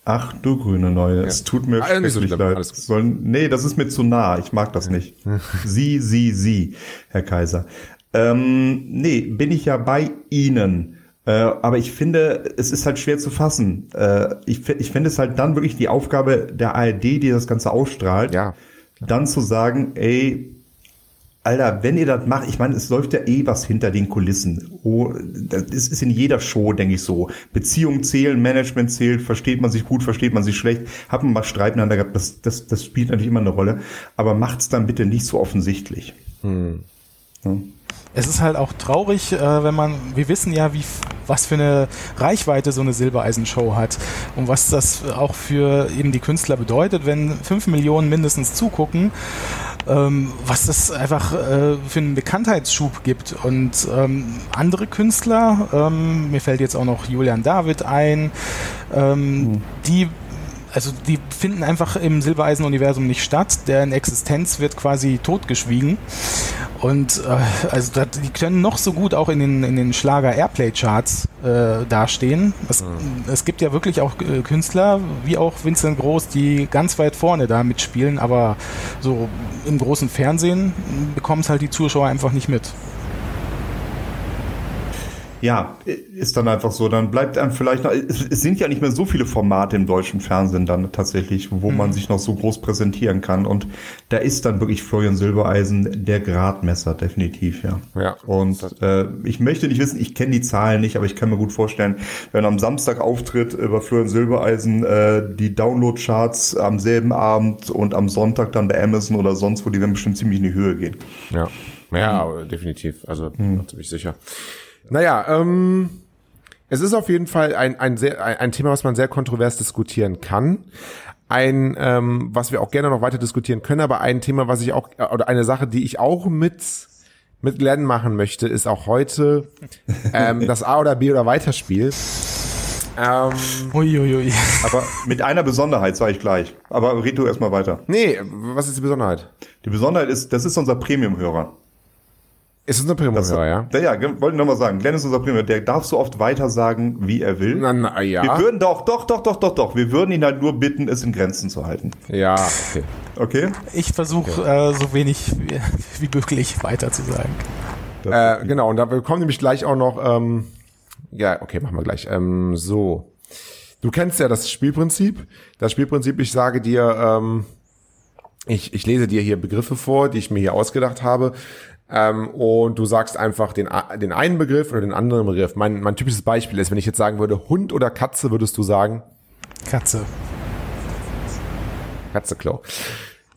[SPEAKER 1] Ach du grüne Neue, es tut mir ah, so leid. Sollen, nee, das ist mir zu nah, ich mag das nicht. Sie, Sie, Sie, Herr Kaiser. Ähm, nee, bin ich ja bei Ihnen. Äh, aber ich finde, es ist halt schwer zu fassen. Äh, ich, ich finde es halt dann wirklich die Aufgabe der ARD, die das Ganze ausstrahlt,
[SPEAKER 3] ja
[SPEAKER 1] dann zu sagen, ey, Alter, wenn ihr das macht, ich meine, es läuft ja eh was hinter den Kulissen. Oh, das ist in jeder Show, denke ich so. Beziehungen zählen, Management zählt, versteht man sich gut, versteht man sich schlecht, hat man mal Streit miteinander gehabt, das, das, das spielt natürlich immer eine Rolle. Aber macht's dann bitte nicht so offensichtlich. Hm.
[SPEAKER 2] Ja. Es ist halt auch traurig, äh, wenn man, wir wissen ja, wie, was für eine Reichweite so eine Silbereisenshow hat und was das auch für eben die Künstler bedeutet, wenn fünf Millionen mindestens zugucken ähm, was das einfach äh, für einen Bekanntheitsschub gibt. Und ähm, andere Künstler, ähm, mir fällt jetzt auch noch Julian David ein, mhm. die also die finden einfach im Silbereisen-Universum nicht statt. Deren Existenz wird quasi totgeschwiegen. Und äh, also das, die können noch so gut auch in den, in den Schlager Airplay Charts äh, dastehen. Es, mhm. es gibt ja wirklich auch äh, Künstler, wie auch Vincent Groß, die ganz weit vorne da mitspielen, aber so im großen Fernsehen bekommen es halt die Zuschauer einfach nicht mit
[SPEAKER 1] ja, ist dann einfach so. Dann bleibt einem vielleicht noch, es, sind ja nicht mehr so viele Formate im deutschen Fernsehen dann tatsächlich, wo mhm. man sich noch so groß präsentieren kann. Und da ist dann wirklich Florian Silbereisen der Gradmesser, definitiv, ja.
[SPEAKER 3] ja
[SPEAKER 1] und äh, ich möchte nicht wissen, ich kenne die Zahlen nicht, aber ich kann mir gut vorstellen, wenn am Samstag auftritt über Florian Silbereisen äh, die Download-Charts am selben Abend und am Sonntag dann bei Amazon oder sonst wo, die werden bestimmt ziemlich in die Höhe gehen.
[SPEAKER 3] Ja. Ja, mhm. definitiv. Also, mhm. ziemlich sicher. Naja, ähm, es ist auf jeden Fall ein, ein, sehr, ein, ein Thema, was man sehr kontrovers diskutieren kann. Ein, ähm, was wir auch gerne noch weiter diskutieren können, aber ein Thema, was ich auch, oder eine Sache, die ich auch mit mit Glenn machen möchte, ist auch heute ähm, das A oder B oder Weiterspiel.
[SPEAKER 1] Ähm, Uiuiui. Aber mit einer Besonderheit, sage ich gleich. Aber red du erstmal weiter.
[SPEAKER 3] Nee, was ist die Besonderheit?
[SPEAKER 1] Die Besonderheit ist, das ist unser Premium-Hörer.
[SPEAKER 3] Ist es eine Premium-Hörer, ja?
[SPEAKER 1] Ja, ja wollte ich nochmal sagen. Glenn ist unser Premium. Der darf so oft weiter sagen, wie er will.
[SPEAKER 3] Na, na, ja.
[SPEAKER 1] Wir würden doch, doch, doch, doch, doch, doch. Wir würden ihn halt nur bitten, es in Grenzen zu halten.
[SPEAKER 3] Ja, okay.
[SPEAKER 1] Okay?
[SPEAKER 2] Ich versuche okay. äh, so wenig wie, wie, möglich weiter zu sagen.
[SPEAKER 3] Äh, genau, und da kommen nämlich gleich auch noch, ähm, ja, okay, machen wir gleich. Ähm, so. Du kennst ja das Spielprinzip. Das Spielprinzip, ich sage dir, ähm, ich, ich lese dir hier Begriffe vor, die ich mir hier ausgedacht habe. Ähm, und du sagst einfach den, den einen Begriff oder den anderen Begriff. Mein, mein typisches Beispiel ist, wenn ich jetzt sagen würde, Hund oder Katze, würdest du sagen?
[SPEAKER 2] Katze.
[SPEAKER 3] Katzeklo.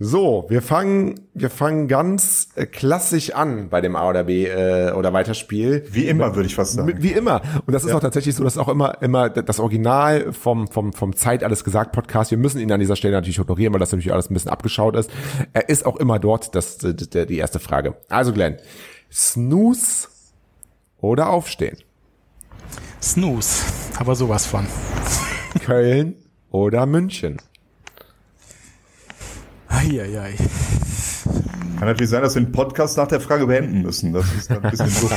[SPEAKER 3] So, wir fangen, wir fangen ganz äh, klassisch an bei dem A oder B äh, oder Weiterspiel.
[SPEAKER 1] Wie immer, würde ich fast sagen.
[SPEAKER 3] Wie immer. Und das ist ja. auch tatsächlich so, dass auch immer, immer das Original vom, vom, vom Zeit alles gesagt Podcast, wir müssen ihn an dieser Stelle natürlich honorieren, weil das natürlich alles ein bisschen abgeschaut ist. Er ist auch immer dort, das, das, das die erste Frage. Also Glenn, Snooze oder Aufstehen?
[SPEAKER 2] Snooze, aber sowas von.
[SPEAKER 3] Köln oder München?
[SPEAKER 2] Eieiei.
[SPEAKER 1] Kann natürlich sein, dass wir den Podcast nach der Frage beenden müssen. Das ist ein bisschen so.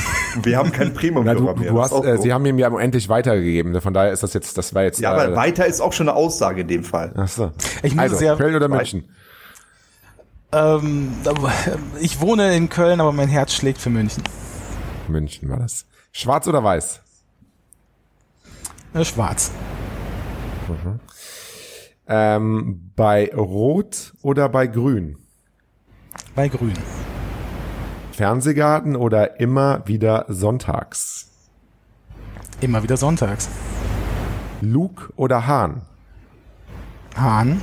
[SPEAKER 1] Wir haben kein premium
[SPEAKER 3] Na, du, mehr. Du hast, äh, Sie haben ihm ja endlich weitergegeben. Von daher ist das jetzt, das war jetzt.
[SPEAKER 1] Ja, aber äh, weiter ist auch schon eine Aussage in dem Fall.
[SPEAKER 3] Ach so.
[SPEAKER 2] Ich muss also, sehr
[SPEAKER 3] Köln oder München?
[SPEAKER 2] Ähm, ich wohne in Köln, aber mein Herz schlägt für München.
[SPEAKER 3] München war das. Schwarz oder weiß?
[SPEAKER 2] Äh, schwarz.
[SPEAKER 3] Mhm. Ähm, bei Rot oder bei Grün?
[SPEAKER 2] Bei Grün.
[SPEAKER 3] Fernsehgarten oder immer wieder sonntags?
[SPEAKER 2] Immer wieder sonntags.
[SPEAKER 3] Luke oder Hahn?
[SPEAKER 2] Hahn.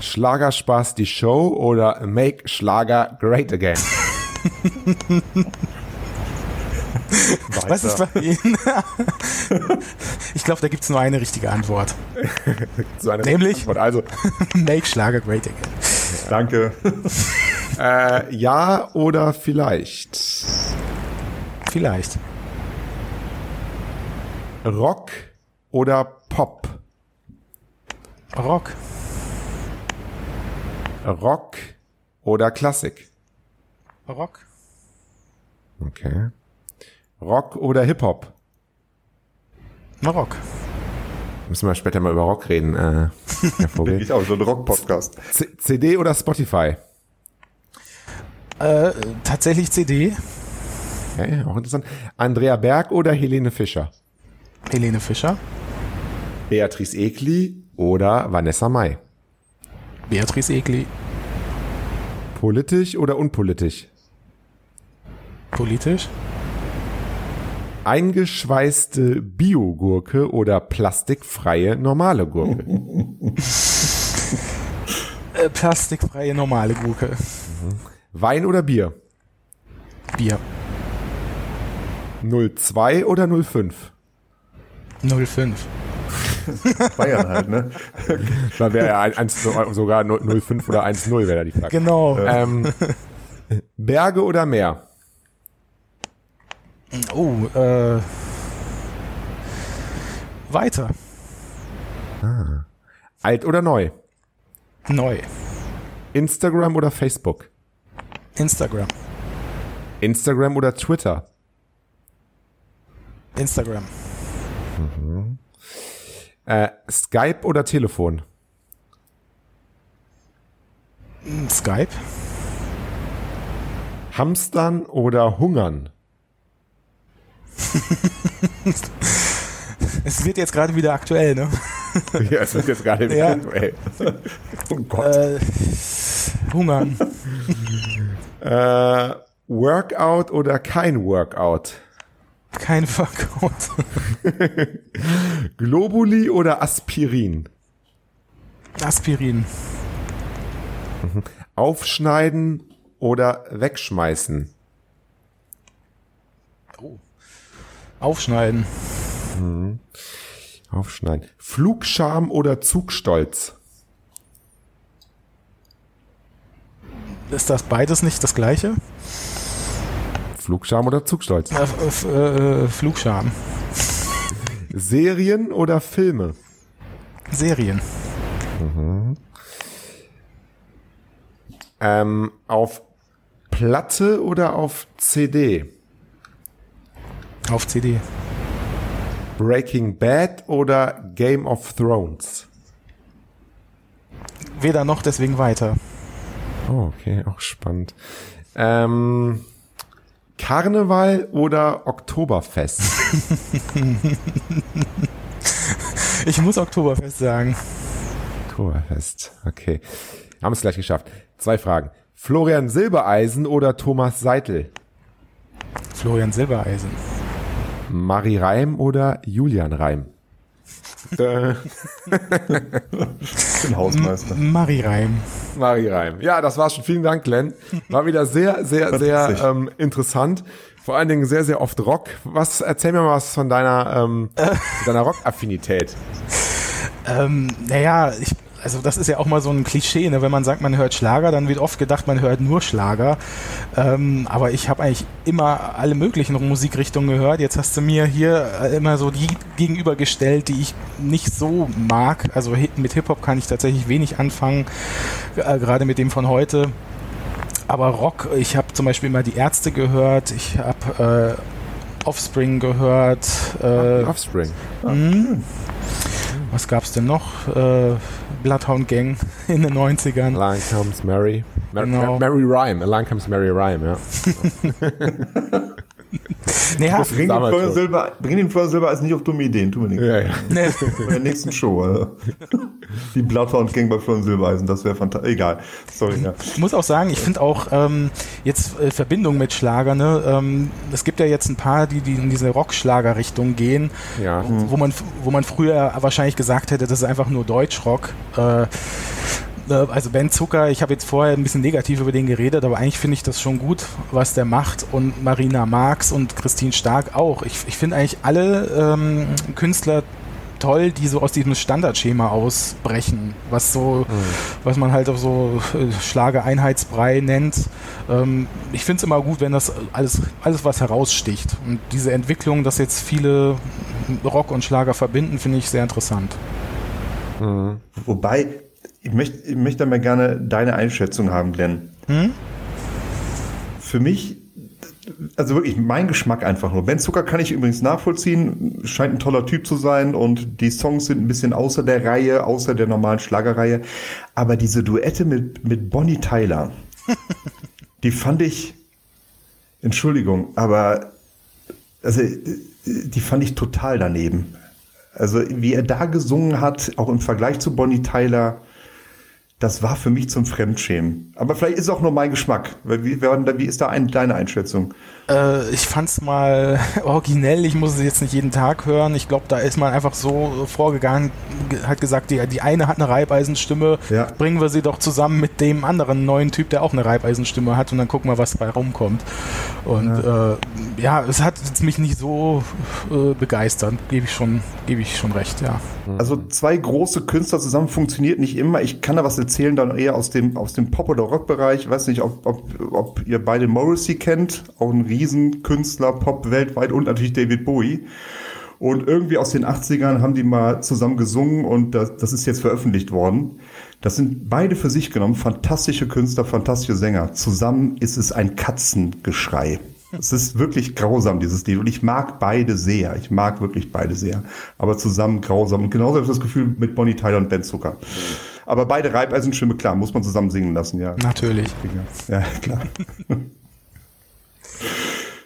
[SPEAKER 3] Schlagerspaß die Show oder Make Schlager Great Again?
[SPEAKER 2] Was ist bei Ihnen? ich glaube, da gibt es nur eine richtige Antwort.
[SPEAKER 3] so eine
[SPEAKER 2] Nämlich
[SPEAKER 3] Antwort. Also
[SPEAKER 2] Make Schlager great again.
[SPEAKER 1] Danke.
[SPEAKER 3] äh, ja oder vielleicht?
[SPEAKER 2] Vielleicht.
[SPEAKER 3] Rock oder Pop?
[SPEAKER 2] Rock.
[SPEAKER 3] Rock oder Klassik?
[SPEAKER 2] Rock.
[SPEAKER 3] Okay. Rock oder Hip-Hop?
[SPEAKER 2] Rock.
[SPEAKER 3] Müssen wir später mal über Rock reden, äh,
[SPEAKER 1] Herr Vogel. ich auch, so ein Rock-Podcast.
[SPEAKER 3] CD oder Spotify?
[SPEAKER 2] Äh, tatsächlich CD.
[SPEAKER 3] Okay, auch interessant. Andrea Berg oder Helene Fischer?
[SPEAKER 2] Helene Fischer.
[SPEAKER 3] Beatrice Egli oder Vanessa Mai?
[SPEAKER 2] Beatrice Egli.
[SPEAKER 3] Politisch oder unpolitisch?
[SPEAKER 2] Politisch
[SPEAKER 3] eingeschweißte Biogurke oder plastikfreie normale Gurke?
[SPEAKER 2] äh, plastikfreie normale Gurke.
[SPEAKER 3] Wein oder Bier?
[SPEAKER 2] Bier.
[SPEAKER 3] 02 oder 05?
[SPEAKER 2] 05.
[SPEAKER 1] Bayern halt, ne?
[SPEAKER 3] Dann wäre ja 1, sogar 05 oder 1-0 wäre da die Frage.
[SPEAKER 2] Genau.
[SPEAKER 3] Ähm, Berge oder Meer?
[SPEAKER 2] Oh, äh. Weiter.
[SPEAKER 3] Ah. Alt oder neu?
[SPEAKER 2] Neu.
[SPEAKER 3] Instagram oder Facebook?
[SPEAKER 2] Instagram.
[SPEAKER 3] Instagram oder Twitter?
[SPEAKER 2] Instagram.
[SPEAKER 3] Mhm. Äh, Skype oder Telefon?
[SPEAKER 2] Skype.
[SPEAKER 3] Hamstern oder Hungern?
[SPEAKER 2] Es wird jetzt gerade wieder aktuell, ne?
[SPEAKER 3] ja, es wird jetzt gerade wieder ja. aktuell.
[SPEAKER 2] oh Gott. Äh, hungern.
[SPEAKER 3] äh, Workout oder kein Workout?
[SPEAKER 2] Kein Workout.
[SPEAKER 3] Globuli oder Aspirin?
[SPEAKER 2] Aspirin.
[SPEAKER 3] Mhm. Aufschneiden oder wegschmeißen?
[SPEAKER 2] Aufschneiden.
[SPEAKER 3] Mhm. Aufschneiden. Flugscham oder Zugstolz?
[SPEAKER 2] Ist das beides nicht das gleiche?
[SPEAKER 3] Flugscham oder Zugstolz?
[SPEAKER 2] Äh, äh, Flugscham.
[SPEAKER 3] Serien oder Filme?
[SPEAKER 2] Serien.
[SPEAKER 3] Mhm. Ähm, auf Platte oder auf CD?
[SPEAKER 2] Auf CD.
[SPEAKER 3] Breaking Bad oder Game of Thrones?
[SPEAKER 2] Weder noch, deswegen weiter.
[SPEAKER 3] Oh, okay, auch spannend. Ähm, Karneval oder Oktoberfest?
[SPEAKER 2] ich muss Oktoberfest sagen.
[SPEAKER 3] Oktoberfest, okay. Haben es gleich geschafft. Zwei Fragen. Florian Silbereisen oder Thomas Seitel?
[SPEAKER 2] Florian Silbereisen.
[SPEAKER 3] Marie Reim oder Julian Reim?
[SPEAKER 1] Den Hausmeister.
[SPEAKER 2] Marie Reim.
[SPEAKER 3] Marie Reim. Ja, das war's schon. Vielen Dank, Glenn. War wieder sehr, sehr, sehr ähm, interessant. Vor allen Dingen sehr, sehr oft Rock. Was, erzähl mir mal was von deiner, ähm, deiner Rock-Affinität.
[SPEAKER 2] Ähm, naja, ich also das ist ja auch mal so ein Klischee, ne? wenn man sagt, man hört Schlager, dann wird oft gedacht, man hört nur Schlager. Ähm, aber ich habe eigentlich immer alle möglichen Musikrichtungen gehört. Jetzt hast du mir hier äh, immer so die gegenübergestellt, die ich nicht so mag. Also mit Hip-Hop kann ich tatsächlich wenig anfangen, äh, gerade mit dem von heute. Aber Rock, ich habe zum Beispiel immer die Ärzte gehört, ich habe äh, Offspring gehört.
[SPEAKER 3] Äh, Offspring.
[SPEAKER 2] Mh, was gab's denn noch? Äh, Bloodhound Gang in den 90ern.
[SPEAKER 3] Line Comes Mary. Mar genau. Mary Rhyme. Line Comes Mary Rhyme, ja.
[SPEAKER 1] naja, bring, den Florian Silber, bring den Florian Silber als nicht auf dumme Ideen, tu mir nichts. Ja, ja. Bei der nächsten Show, Alter. Die Bloodhound Gang bei Florian Silbereisen, das wäre fantastisch. Egal. Sorry, ja.
[SPEAKER 2] Ich muss auch sagen, ich finde auch ähm, jetzt äh, Verbindung mit Schlager, ne? Ähm, es gibt ja jetzt ein paar, die, die in diese Rockschlager-Richtung gehen, ja. wo, man, wo man früher wahrscheinlich gesagt hätte, das ist einfach nur Deutschrock. Äh, also Ben Zucker, ich habe jetzt vorher ein bisschen negativ über den geredet, aber eigentlich finde ich das schon gut, was der macht und Marina Marx und Christine Stark auch. Ich, ich finde eigentlich alle ähm, Künstler toll, die so aus diesem Standardschema ausbrechen, was so, mhm. was man halt auch so äh, Schlager-Einheitsbrei nennt. Ähm, ich finde es immer gut, wenn das alles, alles was heraussticht. Und diese Entwicklung, dass jetzt viele Rock und Schlager verbinden, finde ich sehr interessant.
[SPEAKER 1] Mhm. Wobei, ich möchte, ich möchte mal gerne deine Einschätzung haben, Glenn. Hm? Für mich, also wirklich mein Geschmack einfach nur. Ben Zucker kann ich übrigens nachvollziehen, scheint ein toller Typ zu sein und die Songs sind ein bisschen außer der Reihe, außer der normalen Schlagerreihe. Aber diese Duette mit, mit Bonnie Tyler, die fand ich, Entschuldigung, aber also die fand ich total daneben. Also wie er da gesungen hat, auch im Vergleich zu Bonnie Tyler, das war für mich zum Fremdschämen. Aber vielleicht ist es auch nur mein Geschmack. Wie, wie ist da ein, deine Einschätzung?
[SPEAKER 2] Äh, ich fand's mal originell. Ich muss es jetzt nicht jeden Tag hören. Ich glaube, da ist man einfach so vorgegangen, hat gesagt, die, die eine hat eine Reibeisenstimme. Ja. Bringen wir sie doch zusammen mit dem anderen neuen Typ, der auch eine Reibeisenstimme hat und dann gucken wir, was dabei rumkommt. Und ja, äh, ja es hat mich nicht so äh, begeistert. Gebe ich schon, gebe ich schon recht, ja.
[SPEAKER 1] Also zwei große Künstler zusammen funktioniert nicht immer. Ich kann da was erzählen, dann eher aus dem, aus dem Pop- oder Rock-Bereich. Ich weiß nicht, ob, ob, ob ihr beide Morrissey kennt. Auch ein Riesenkünstler, Pop weltweit und natürlich David Bowie. Und irgendwie aus den 80ern haben die mal zusammen gesungen und das, das ist jetzt veröffentlicht worden. Das sind beide für sich genommen fantastische Künstler, fantastische Sänger. Zusammen ist es ein Katzengeschrei. Es ist wirklich grausam, dieses Lied. Und ich mag beide sehr. Ich mag wirklich beide sehr. Aber zusammen grausam. Und genauso habe ich das Gefühl mit Bonnie Tyler und Ben Zucker. Aber beide Reibeisenstimme, klar, muss man zusammen singen lassen, ja.
[SPEAKER 2] Natürlich.
[SPEAKER 1] Ja, klar.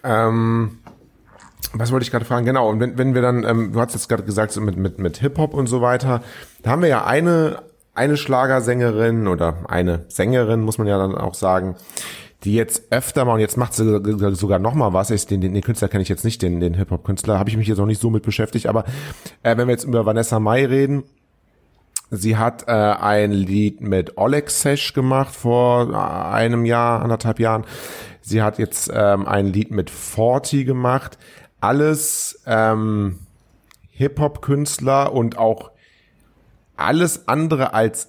[SPEAKER 3] ähm, was wollte ich gerade fragen? Genau, und wenn, wenn wir dann, ähm, du hast jetzt gerade gesagt, so mit, mit, mit Hip-Hop und so weiter, da haben wir ja eine, eine Schlagersängerin oder eine Sängerin, muss man ja dann auch sagen, die jetzt öfter mal, und jetzt macht sie sogar noch mal was, ich, den, den, den Künstler kenne ich jetzt nicht, den, den Hip-Hop-Künstler, habe ich mich jetzt noch nicht so mit beschäftigt, aber äh, wenn wir jetzt über Vanessa Mai reden, sie hat äh, ein Lied mit Oleg Sesh gemacht vor äh, einem Jahr, anderthalb Jahren. Sie hat jetzt ähm, ein Lied mit Forty gemacht. Alles ähm, Hip-Hop-Künstler und auch alles andere als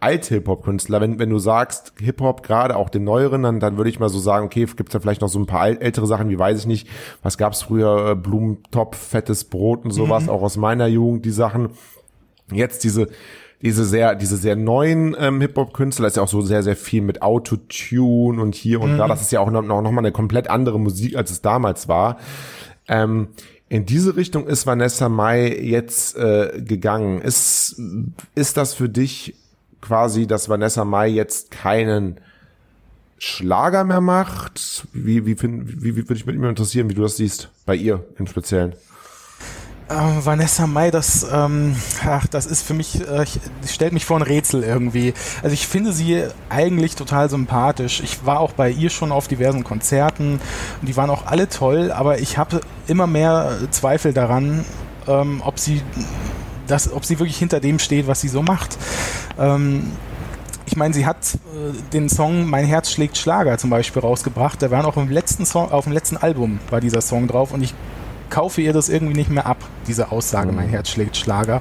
[SPEAKER 3] alte Hip-Hop-Künstler, wenn, wenn du sagst Hip-Hop, gerade auch den neueren, dann, dann würde ich mal so sagen, okay, gibt's da vielleicht noch so ein paar ältere Sachen, wie weiß ich nicht, was gab's früher, äh, Blumentopf, fettes Brot und sowas, mhm. auch aus meiner Jugend, die Sachen. Jetzt diese, diese sehr, diese sehr neuen ähm, Hip-Hop-Künstler, ist ja auch so sehr, sehr viel mit Autotune und hier und mhm. da, das ist ja auch noch, noch mal eine komplett andere Musik, als es damals war. Ähm, in diese Richtung ist Vanessa Mai jetzt äh, gegangen. Ist, ist das für dich quasi, dass Vanessa Mai jetzt keinen Schlager mehr macht? Wie, wie, find, wie, wie würde ich mir interessieren, wie du das siehst, bei ihr im Speziellen?
[SPEAKER 2] Äh, Vanessa Mai, das, ähm, ach, das ist für mich, äh, stellt mich vor ein Rätsel irgendwie. Also ich finde sie eigentlich total sympathisch. Ich war auch bei ihr schon auf diversen Konzerten und die waren auch alle toll, aber ich habe immer mehr Zweifel daran, ähm, ob sie das, ob sie wirklich hinter dem steht, was sie so macht. Ähm, ich meine, sie hat äh, den Song Mein Herz schlägt Schlager zum Beispiel rausgebracht. Der war auch im letzten Song, auf dem letzten Album war dieser Song drauf und ich kaufe ihr das irgendwie nicht mehr ab, diese Aussage, mhm. mein Herz schlägt Schlager.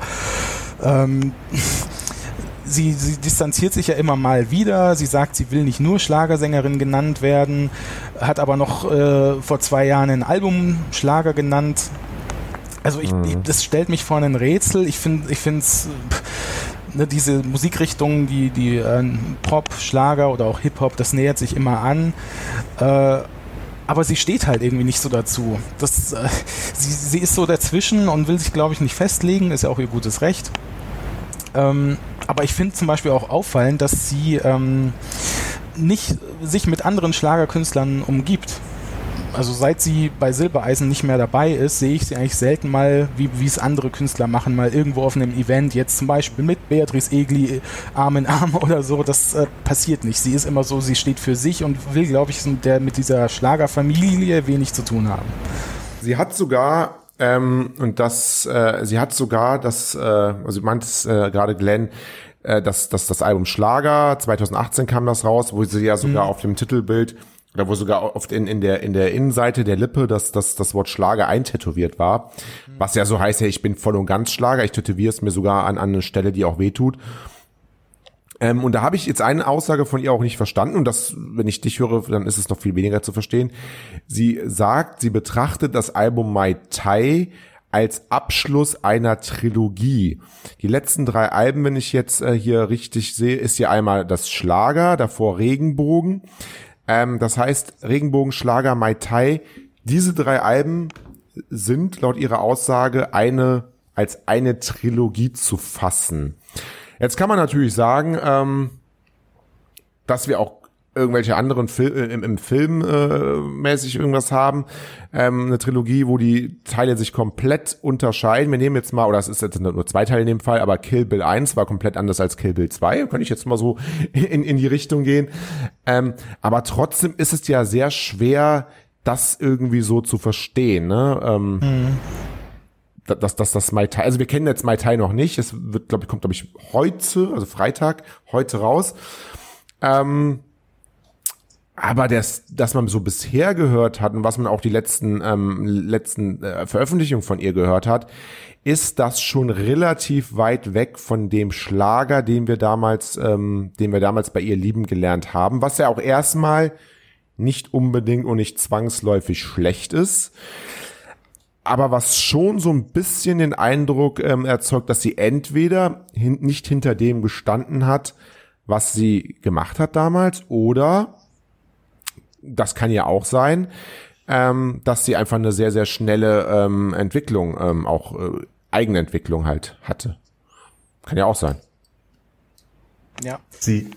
[SPEAKER 2] Ähm, sie, sie distanziert sich ja immer mal wieder. Sie sagt, sie will nicht nur Schlagersängerin genannt werden, hat aber noch äh, vor zwei Jahren ein Album Schlager genannt. Also ich, mhm. das stellt mich vor ein Rätsel. Ich finde, ich finde es ne, diese Musikrichtungen, die, die äh, Pop, Schlager oder auch Hip Hop, das nähert sich immer an. Äh, aber sie steht halt irgendwie nicht so dazu. Das, äh, sie, sie ist so dazwischen und will sich, glaube ich, nicht festlegen, ist ja auch ihr gutes Recht. Ähm, aber ich finde zum Beispiel auch auffallend, dass sie ähm, nicht sich mit anderen Schlagerkünstlern umgibt also seit sie bei Silbereisen nicht mehr dabei ist, sehe ich sie eigentlich selten mal, wie es andere Künstler machen, mal irgendwo auf einem Event, jetzt zum Beispiel mit Beatrice Egli Arm in Arm oder so, das äh, passiert nicht. Sie ist immer so, sie steht für sich und will, glaube ich, der, mit dieser Schlagerfamilie wenig zu tun haben.
[SPEAKER 3] Sie hat sogar ähm, und das, äh, sie hat sogar das, äh, also meint es äh, gerade Glenn, äh, das, das, das Album Schlager, 2018 kam das raus, wo sie ja sogar mhm. auf dem Titelbild oder wo sogar oft in, in, der, in der Innenseite der Lippe das, das, das Wort Schlager eintätowiert war. Was ja so heißt, ja, ich bin voll und ganz Schlager. Ich tätowiere es mir sogar an, an eine Stelle, die auch wehtut. Ähm, und da habe ich jetzt eine Aussage von ihr auch nicht verstanden. Und das, wenn ich dich höre, dann ist es noch viel weniger zu verstehen. Sie sagt, sie betrachtet das Album Mai Tai als Abschluss einer Trilogie. Die letzten drei Alben, wenn ich jetzt äh, hier richtig sehe, ist hier einmal das Schlager, davor Regenbogen, ähm, das heißt, Regenbogenschlager Mai Tai, diese drei Alben sind laut ihrer Aussage eine als eine Trilogie zu fassen. Jetzt kann man natürlich sagen, ähm, dass wir auch irgendwelche anderen Fil äh, im, im Film äh, mäßig irgendwas haben. Ähm, eine Trilogie, wo die Teile sich komplett unterscheiden. Wir nehmen jetzt mal, oder es ist jetzt nur zwei Teile in dem Fall, aber Kill Bill 1 war komplett anders als Kill Bill 2. Könnte ich jetzt mal so in, in die Richtung gehen. Ähm, aber trotzdem ist es ja sehr schwer, das irgendwie so zu verstehen. Ne? Ähm, mhm dass das, das Mai Tai, also wir kennen jetzt Mai Tai noch nicht, es wird, glaube ich, kommt, glaube ich, heute, also Freitag, heute raus. Ähm, aber das, dass man so bisher gehört hat und was man auch die letzten, ähm, letzten äh, Veröffentlichungen von ihr gehört hat, ist das schon relativ weit weg von dem Schlager, den wir damals, ähm, den wir damals bei ihr lieben gelernt haben, was ja auch erstmal nicht unbedingt und nicht zwangsläufig schlecht ist. Aber was schon so ein bisschen den Eindruck ähm, erzeugt, dass sie entweder hin nicht hinter dem gestanden hat, was sie gemacht hat damals, oder das kann ja auch sein, ähm, dass sie einfach eine sehr, sehr schnelle ähm, Entwicklung, ähm, auch äh, Eigenentwicklung halt hatte. Kann ja auch sein.
[SPEAKER 1] Ja. Sie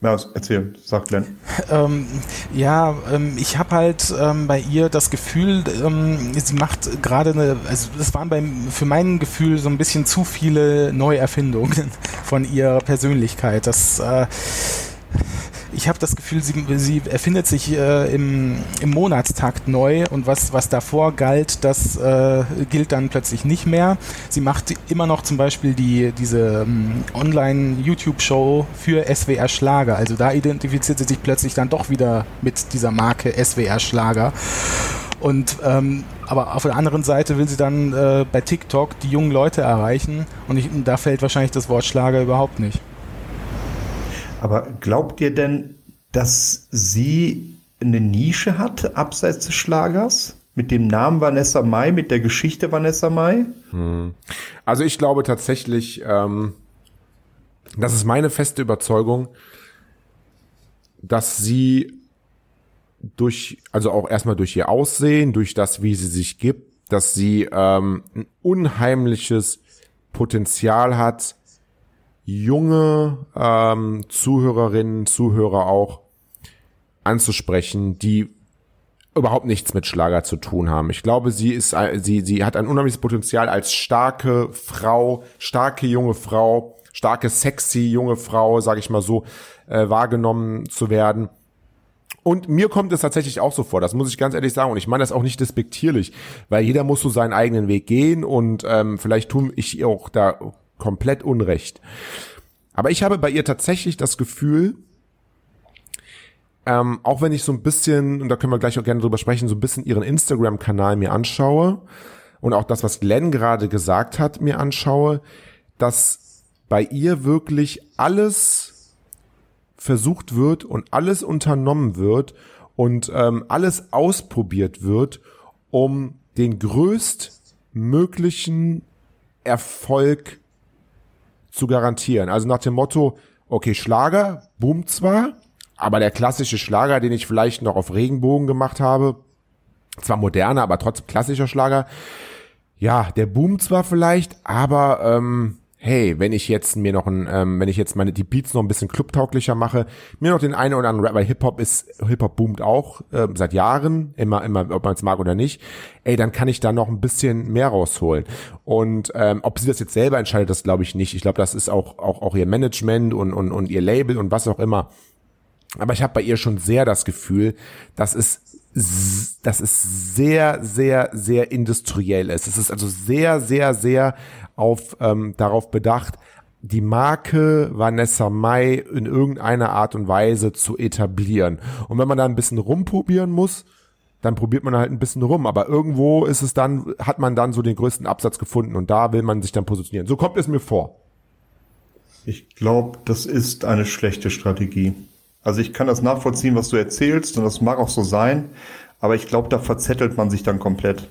[SPEAKER 1] ja, erzähl, sagt Glenn.
[SPEAKER 2] Ähm, ja, ähm, ich habe halt ähm, bei ihr das Gefühl, ähm, sie macht gerade eine, also das waren beim, für mein Gefühl so ein bisschen zu viele Neuerfindungen von ihrer Persönlichkeit. Das äh, ich habe das Gefühl, sie, sie erfindet sich äh, im, im Monatstakt neu und was, was davor galt, das äh, gilt dann plötzlich nicht mehr. Sie macht immer noch zum Beispiel die, diese ähm, Online-YouTube-Show für SWR Schlager. Also da identifiziert sie sich plötzlich dann doch wieder mit dieser Marke SWR Schlager. Und ähm, aber auf der anderen Seite will sie dann äh, bei TikTok die jungen Leute erreichen und ich, da fällt wahrscheinlich das Wort Schlager überhaupt nicht.
[SPEAKER 1] Aber glaubt ihr denn, dass sie eine Nische hat, abseits des Schlagers? Mit dem Namen Vanessa Mai, mit der Geschichte Vanessa Mai? Hm.
[SPEAKER 3] Also ich glaube tatsächlich, ähm, das ist meine feste Überzeugung, dass sie durch, also auch erstmal durch ihr Aussehen, durch das, wie sie sich gibt, dass sie ähm, ein unheimliches Potenzial hat, junge ähm, Zuhörerinnen, Zuhörer auch anzusprechen, die überhaupt nichts mit Schlager zu tun haben. Ich glaube, sie ist, sie, sie hat ein unheimliches Potenzial als starke Frau, starke junge Frau, starke, sexy junge Frau, sage ich mal so, äh, wahrgenommen zu werden. Und mir kommt es tatsächlich auch so vor, das muss ich ganz ehrlich sagen. Und ich meine das auch nicht despektierlich, weil jeder muss so seinen eigenen Weg gehen und ähm, vielleicht tue ich ihr auch da komplett Unrecht. Aber ich habe bei ihr tatsächlich das Gefühl, ähm, auch wenn ich so ein bisschen, und da können wir gleich auch gerne drüber sprechen, so ein bisschen ihren Instagram-Kanal mir anschaue und auch das, was Glenn gerade gesagt hat, mir anschaue, dass bei ihr wirklich alles versucht wird und alles unternommen wird und ähm, alles ausprobiert wird, um den größtmöglichen Erfolg zu garantieren. Also nach dem Motto, okay, Schlager boomt zwar, aber der klassische Schlager, den ich vielleicht noch auf Regenbogen gemacht habe, zwar moderner, aber trotzdem klassischer Schlager, ja, der boomt zwar vielleicht, aber ähm, hey, wenn ich jetzt mir noch ein, ähm, wenn ich jetzt meine die Beats noch ein bisschen clubtauglicher mache, mir noch den einen oder anderen Rap, weil Hip Hop ist Hip Hop boomt auch äh, seit Jahren, immer immer, ob man es mag oder nicht. Ey, dann kann ich da noch ein bisschen mehr rausholen. Und ähm, ob sie das jetzt selber entscheidet, das glaube ich nicht. Ich glaube, das ist auch auch auch ihr Management und und und ihr Label und was auch immer. Aber ich habe bei ihr schon sehr das Gefühl, dass es dass es sehr, sehr, sehr industriell ist. Es ist also sehr, sehr, sehr auf ähm, darauf bedacht, die Marke Vanessa Mai in irgendeiner Art und Weise zu etablieren. Und wenn man da ein bisschen rumprobieren muss, dann probiert man halt ein bisschen rum. Aber irgendwo ist es dann, hat man dann so den größten Absatz gefunden und da will man sich dann positionieren. So kommt es mir vor.
[SPEAKER 1] Ich glaube, das ist eine schlechte Strategie. Also ich kann das nachvollziehen, was du erzählst und das mag auch so sein, aber ich glaube, da verzettelt man sich dann komplett.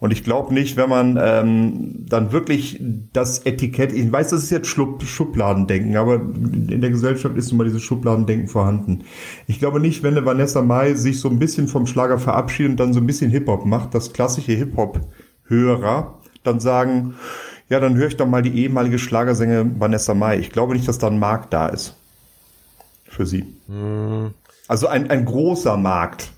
[SPEAKER 1] Und ich glaube nicht, wenn man ähm, dann wirklich das Etikett, ich weiß, das ist jetzt Schub, Schubladendenken, aber in der Gesellschaft ist nun mal dieses Schubladendenken vorhanden. Ich glaube nicht, wenn eine Vanessa Mai sich so ein bisschen vom Schlager verabschiedet und dann so ein bisschen Hip-Hop macht, dass klassische Hip-Hop-Hörer dann sagen, ja, dann höre ich doch mal die ehemalige Schlagersänger Vanessa Mai. Ich glaube nicht, dass da ein Markt da ist für sie. Mhm. Also ein, ein großer Markt.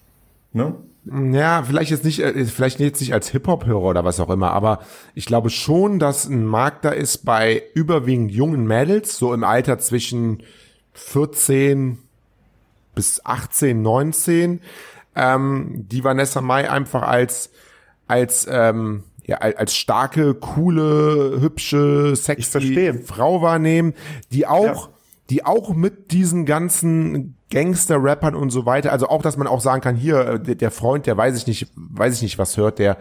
[SPEAKER 1] Ne?
[SPEAKER 3] Ja, vielleicht jetzt nicht, äh, vielleicht jetzt nicht als Hip-Hop-Hörer oder was auch immer, aber ich glaube schon, dass ein Markt da ist bei überwiegend jungen Mädels, so im Alter zwischen 14 bis 18, 19, ähm, die Vanessa Mai einfach als, als, ähm, ja, als starke, coole, hübsche, sexy Frau wahrnehmen, die auch ja die auch mit diesen ganzen Gangster-Rappern und so weiter, also auch, dass man auch sagen kann, hier, äh, der Freund, der weiß ich nicht, weiß ich nicht, was hört, der,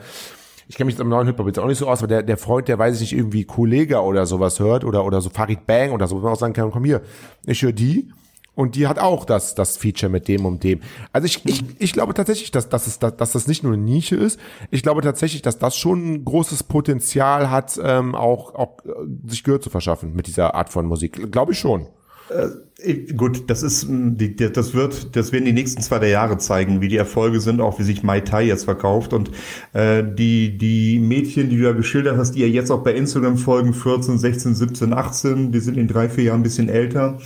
[SPEAKER 3] ich kenne mich jetzt am neuen Hip-Hop jetzt auch nicht so aus, aber der, der Freund, der weiß ich nicht, irgendwie Kollega oder sowas hört oder, oder so Farid Bang oder so, wo man auch sagen kann, komm hier, ich höre die und die hat auch das, das Feature mit dem und dem. Also ich, ich, ich glaube tatsächlich, dass, dass, es, dass, dass das nicht nur eine Nische ist. Ich glaube tatsächlich, dass das schon ein großes Potenzial hat, ähm, auch, auch äh, sich Gehör zu verschaffen mit dieser Art von Musik. Glaube ich schon.
[SPEAKER 1] Äh, gut, das ist, die, das wird, das werden die nächsten zwei der Jahre zeigen, wie die Erfolge sind, auch wie sich Mai Tai jetzt verkauft. Und äh, die die Mädchen, die du da geschildert hast, die ja jetzt auch bei Instagram folgen, 14, 16, 17, 18, die sind in drei vier Jahren ein bisschen älter.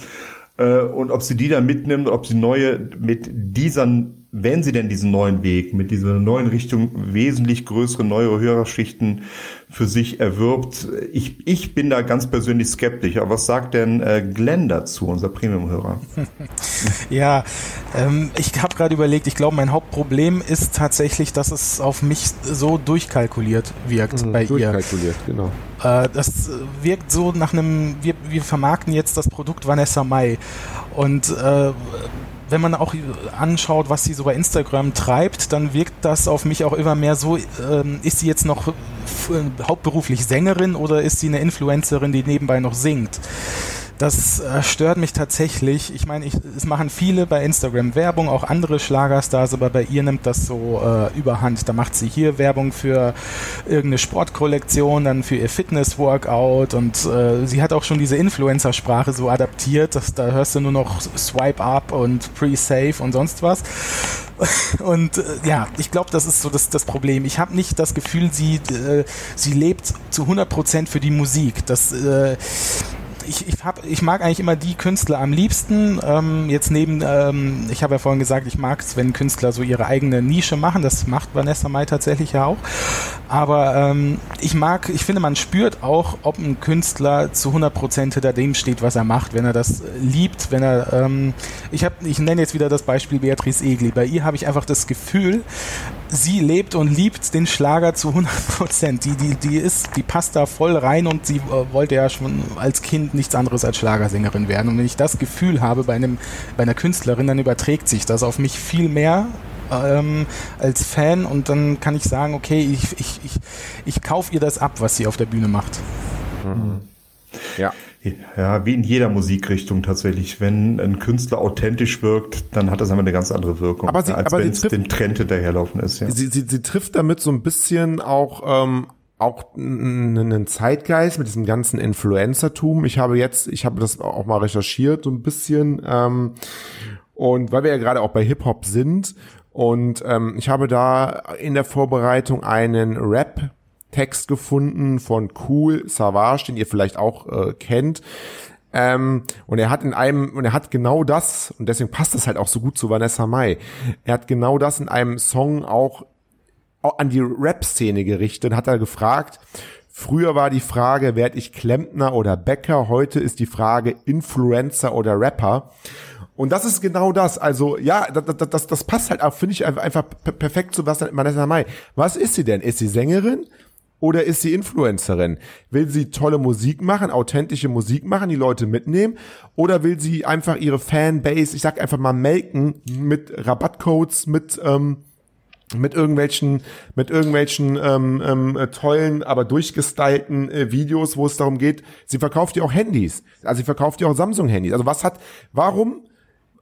[SPEAKER 1] Äh, und ob sie die dann mitnimmt, ob sie neue mit dieser wenn sie denn diesen neuen Weg mit dieser neuen Richtung wesentlich größere, neue Hörerschichten für sich erwirbt, ich, ich bin da ganz persönlich skeptisch. Aber was sagt denn äh, Glenn dazu, unser Premium-Hörer?
[SPEAKER 2] ja, ähm, ich habe gerade überlegt, ich glaube, mein Hauptproblem ist tatsächlich, dass es auf mich so durchkalkuliert wirkt mhm, bei durchkalkuliert, ihr. Durchkalkuliert, genau. Äh, das wirkt so nach einem, wir, wir vermarkten jetzt das Produkt Vanessa Mai und äh, wenn man auch anschaut, was sie so bei Instagram treibt, dann wirkt das auf mich auch immer mehr so, ähm, ist sie jetzt noch hauptberuflich Sängerin oder ist sie eine Influencerin, die nebenbei noch singt? Das äh, stört mich tatsächlich. Ich meine, es machen viele bei Instagram Werbung, auch andere Schlagerstars, aber bei ihr nimmt das so äh, überhand. Da macht sie hier Werbung für irgendeine Sportkollektion, dann für ihr Fitness-Workout und äh, sie hat auch schon diese Influencer-Sprache so adaptiert, dass da hörst du nur noch Swipe Up und Pre-Save und sonst was. Und äh, ja, ich glaube, das ist so das, das Problem. Ich habe nicht das Gefühl, sie, äh, sie lebt zu 100% für die Musik. Das, ich, ich, hab, ich mag eigentlich immer die Künstler am liebsten. Ähm, jetzt neben, ähm, ich habe ja vorhin gesagt, ich mag es, wenn Künstler so ihre eigene Nische machen. Das macht Vanessa Mai tatsächlich ja auch. Aber ähm, ich mag, ich finde, man spürt auch, ob ein Künstler zu 100% hinter dem steht, was er macht, wenn er das liebt, wenn er, ähm, ich habe, ich nenne jetzt wieder das Beispiel Beatrice Egli. Bei ihr habe ich einfach das Gefühl, sie lebt und liebt den Schlager zu 100%. Die, die, die ist, die passt da voll rein und sie äh, wollte ja schon als Kind nichts anderes als Schlagersängerin werden. Und wenn ich das Gefühl habe bei einem, bei einer Künstlerin, dann überträgt sich das auf mich viel mehr ähm, als Fan und dann kann ich sagen, okay, ich, ich, ich, ich kaufe ihr das ab, was sie auf der Bühne macht.
[SPEAKER 1] Mhm. Ja. Ja, wie in jeder Musikrichtung tatsächlich. Wenn ein Künstler authentisch wirkt, dann hat das einfach eine ganz andere Wirkung,
[SPEAKER 3] aber sie, als wenn es
[SPEAKER 1] den Trend hinterherlaufen ist.
[SPEAKER 3] Ja. Sie, sie, sie trifft damit so ein bisschen auch ähm, auch einen Zeitgeist mit diesem ganzen Influencertum. Ich habe jetzt, ich habe das auch mal recherchiert so ein bisschen ähm, und weil wir ja gerade auch bei Hip Hop sind und ähm, ich habe da in der Vorbereitung einen Rap Text gefunden von Cool Savage, den ihr vielleicht auch äh, kennt. Ähm, und er hat in einem, und er hat genau das, und deswegen passt das halt auch so gut zu Vanessa Mai. Er hat genau das in einem Song auch an die Rap-Szene gerichtet, hat er gefragt, Früher war die Frage, werde ich Klempner oder Bäcker? Heute ist die Frage Influencer oder Rapper. Und das ist genau das. Also ja, das, das, das passt halt auch, finde ich einfach perfekt zu Vanessa Mai. Was ist sie denn? Ist sie Sängerin? Oder ist sie Influencerin? Will sie tolle Musik machen, authentische Musik machen, die Leute mitnehmen? Oder will sie einfach ihre Fanbase, ich sag einfach mal melken, mit Rabattcodes, mit, ähm, mit irgendwelchen, mit irgendwelchen ähm, ähm, tollen, aber durchgestylten äh, Videos, wo es darum geht, sie verkauft ja auch Handys. Also sie verkauft ja auch Samsung-Handys. Also was hat, warum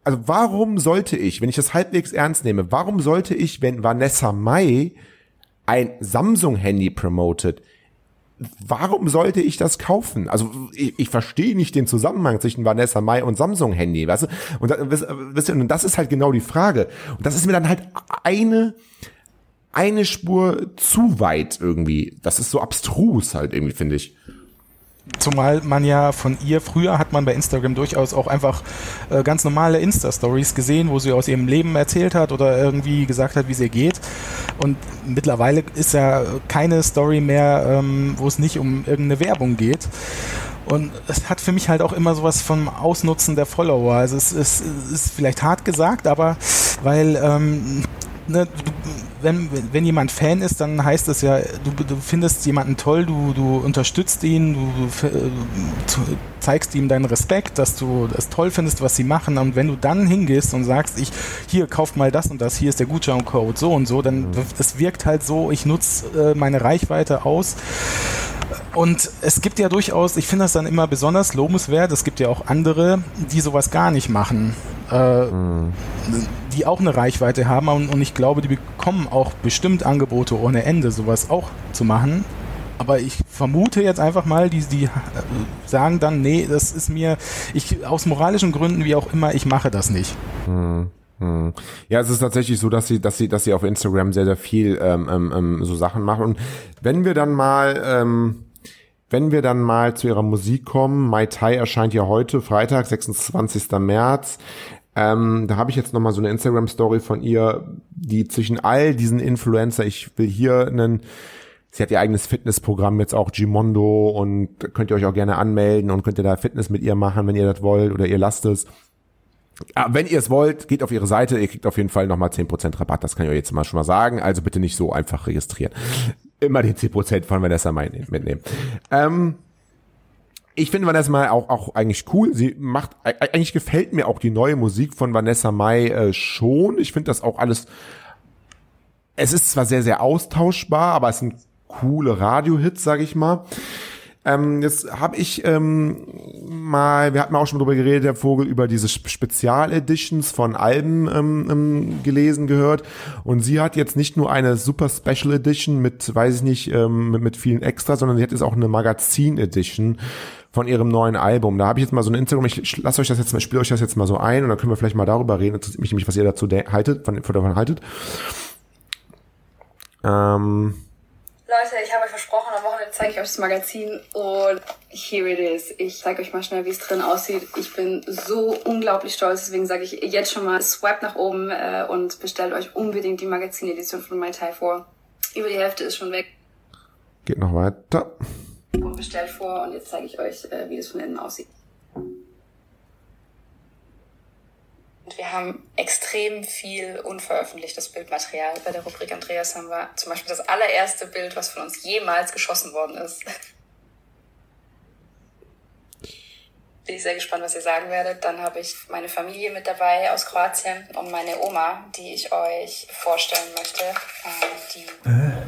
[SPEAKER 3] also warum sollte ich, wenn ich das halbwegs ernst nehme, warum sollte ich, wenn Vanessa Mai ein Samsung-Handy promotet, warum sollte ich das kaufen? Also ich, ich verstehe nicht den Zusammenhang zwischen Vanessa Mai und Samsung-Handy, weißt du? Und, da, weißt du? und das ist halt genau die Frage. Und das ist mir dann halt eine eine Spur zu weit irgendwie. Das ist so abstrus halt irgendwie, finde ich.
[SPEAKER 2] Zumal man ja von ihr, früher hat man bei Instagram durchaus auch einfach äh, ganz normale Insta-Stories gesehen, wo sie aus ihrem Leben erzählt hat oder irgendwie gesagt hat, wie es ihr geht. Und mittlerweile ist ja keine Story mehr, ähm, wo es nicht um irgendeine Werbung geht. Und es hat für mich halt auch immer sowas vom Ausnutzen der Follower. Also es, es, es ist vielleicht hart gesagt, aber weil ähm, ne, wenn, wenn jemand Fan ist, dann heißt das ja, du, du findest jemanden toll, du, du unterstützt ihn, du, du äh, zeigst ihm deinen Respekt, dass du das toll findest, was sie machen. Und wenn du dann hingehst und sagst, ich, hier, kauft mal das und das, hier ist der Gutscheincode, so und so, dann mhm. es wirkt halt so, ich nutze äh, meine Reichweite aus. Und es gibt ja durchaus, ich finde das dann immer besonders lobenswert, es gibt ja auch andere, die sowas gar nicht machen. Äh, mhm. Die auch eine Reichweite haben und, und ich glaube, die bekommen auch bestimmt Angebote ohne Ende, sowas auch zu machen. Aber ich vermute jetzt einfach mal, die, die sagen dann, nee, das ist mir, ich aus moralischen Gründen, wie auch immer, ich mache das nicht.
[SPEAKER 3] Mhm. Ja, es ist tatsächlich so, dass sie, dass sie, dass sie auf Instagram sehr, sehr viel ähm, ähm, ähm so Sachen machen. Und wenn wir dann mal ähm, wenn wir dann mal zu ihrer Musik kommen, Mai Tai erscheint ja heute, Freitag, 26. März. Ähm, da habe ich jetzt noch mal so eine Instagram-Story von ihr, die zwischen all diesen Influencer, ich will hier einen, sie hat ihr eigenes Fitnessprogramm jetzt auch Gimondo und könnt ihr euch auch gerne anmelden und könnt ihr da Fitness mit ihr machen, wenn ihr das wollt oder ihr lasst es. Ja, wenn ihr es wollt, geht auf ihre Seite, ihr kriegt auf jeden Fall nochmal 10% Rabatt, das kann ich euch jetzt mal schon mal sagen, also bitte nicht so einfach registrieren immer die 10% von Vanessa mitnehmen. Ähm, ich finde Vanessa Mai auch, auch eigentlich cool. Sie macht, eigentlich gefällt mir auch die neue Musik von Vanessa Mai äh, schon. Ich finde das auch alles, es ist zwar sehr, sehr austauschbar, aber es sind coole Radio-Hits, sag ich mal. Ähm, jetzt habe ich ähm, mal, wir hatten auch schon drüber geredet, der Vogel, über diese Spezialeditions von Alben ähm, ähm, gelesen, gehört. Und sie hat jetzt nicht nur eine super Special Edition mit, weiß ich nicht, ähm, mit, mit vielen Extras, sondern sie hat jetzt auch eine Magazin Edition von ihrem neuen Album. Da habe ich jetzt mal so ein Instagram, ich lasse euch das jetzt mal, spiele euch das jetzt mal so ein und dann können wir vielleicht mal darüber reden. Interessiert mich was ihr dazu haltet, von, von davon haltet. Ähm,
[SPEAKER 4] Leute, ich habe euch versprochen, am Wochenende zeige ich euch das Magazin und here it is. Ich zeige euch mal schnell, wie es drin aussieht. Ich bin so unglaublich stolz, deswegen sage ich jetzt schon mal, swipe nach oben äh, und bestellt euch unbedingt die Magazin-Edition von My Tai vor. Über die Hälfte ist schon weg.
[SPEAKER 3] Geht noch weiter.
[SPEAKER 4] Und bestellt vor und jetzt zeige ich euch, äh, wie das von innen aussieht. Haben extrem viel unveröffentlichtes Bildmaterial. Bei der Rubrik Andreas haben wir zum Beispiel das allererste Bild, was von uns jemals geschossen worden ist. Bin ich sehr gespannt, was ihr sagen werdet. Dann habe ich meine Familie mit dabei aus Kroatien und meine Oma, die ich euch vorstellen möchte. Äh,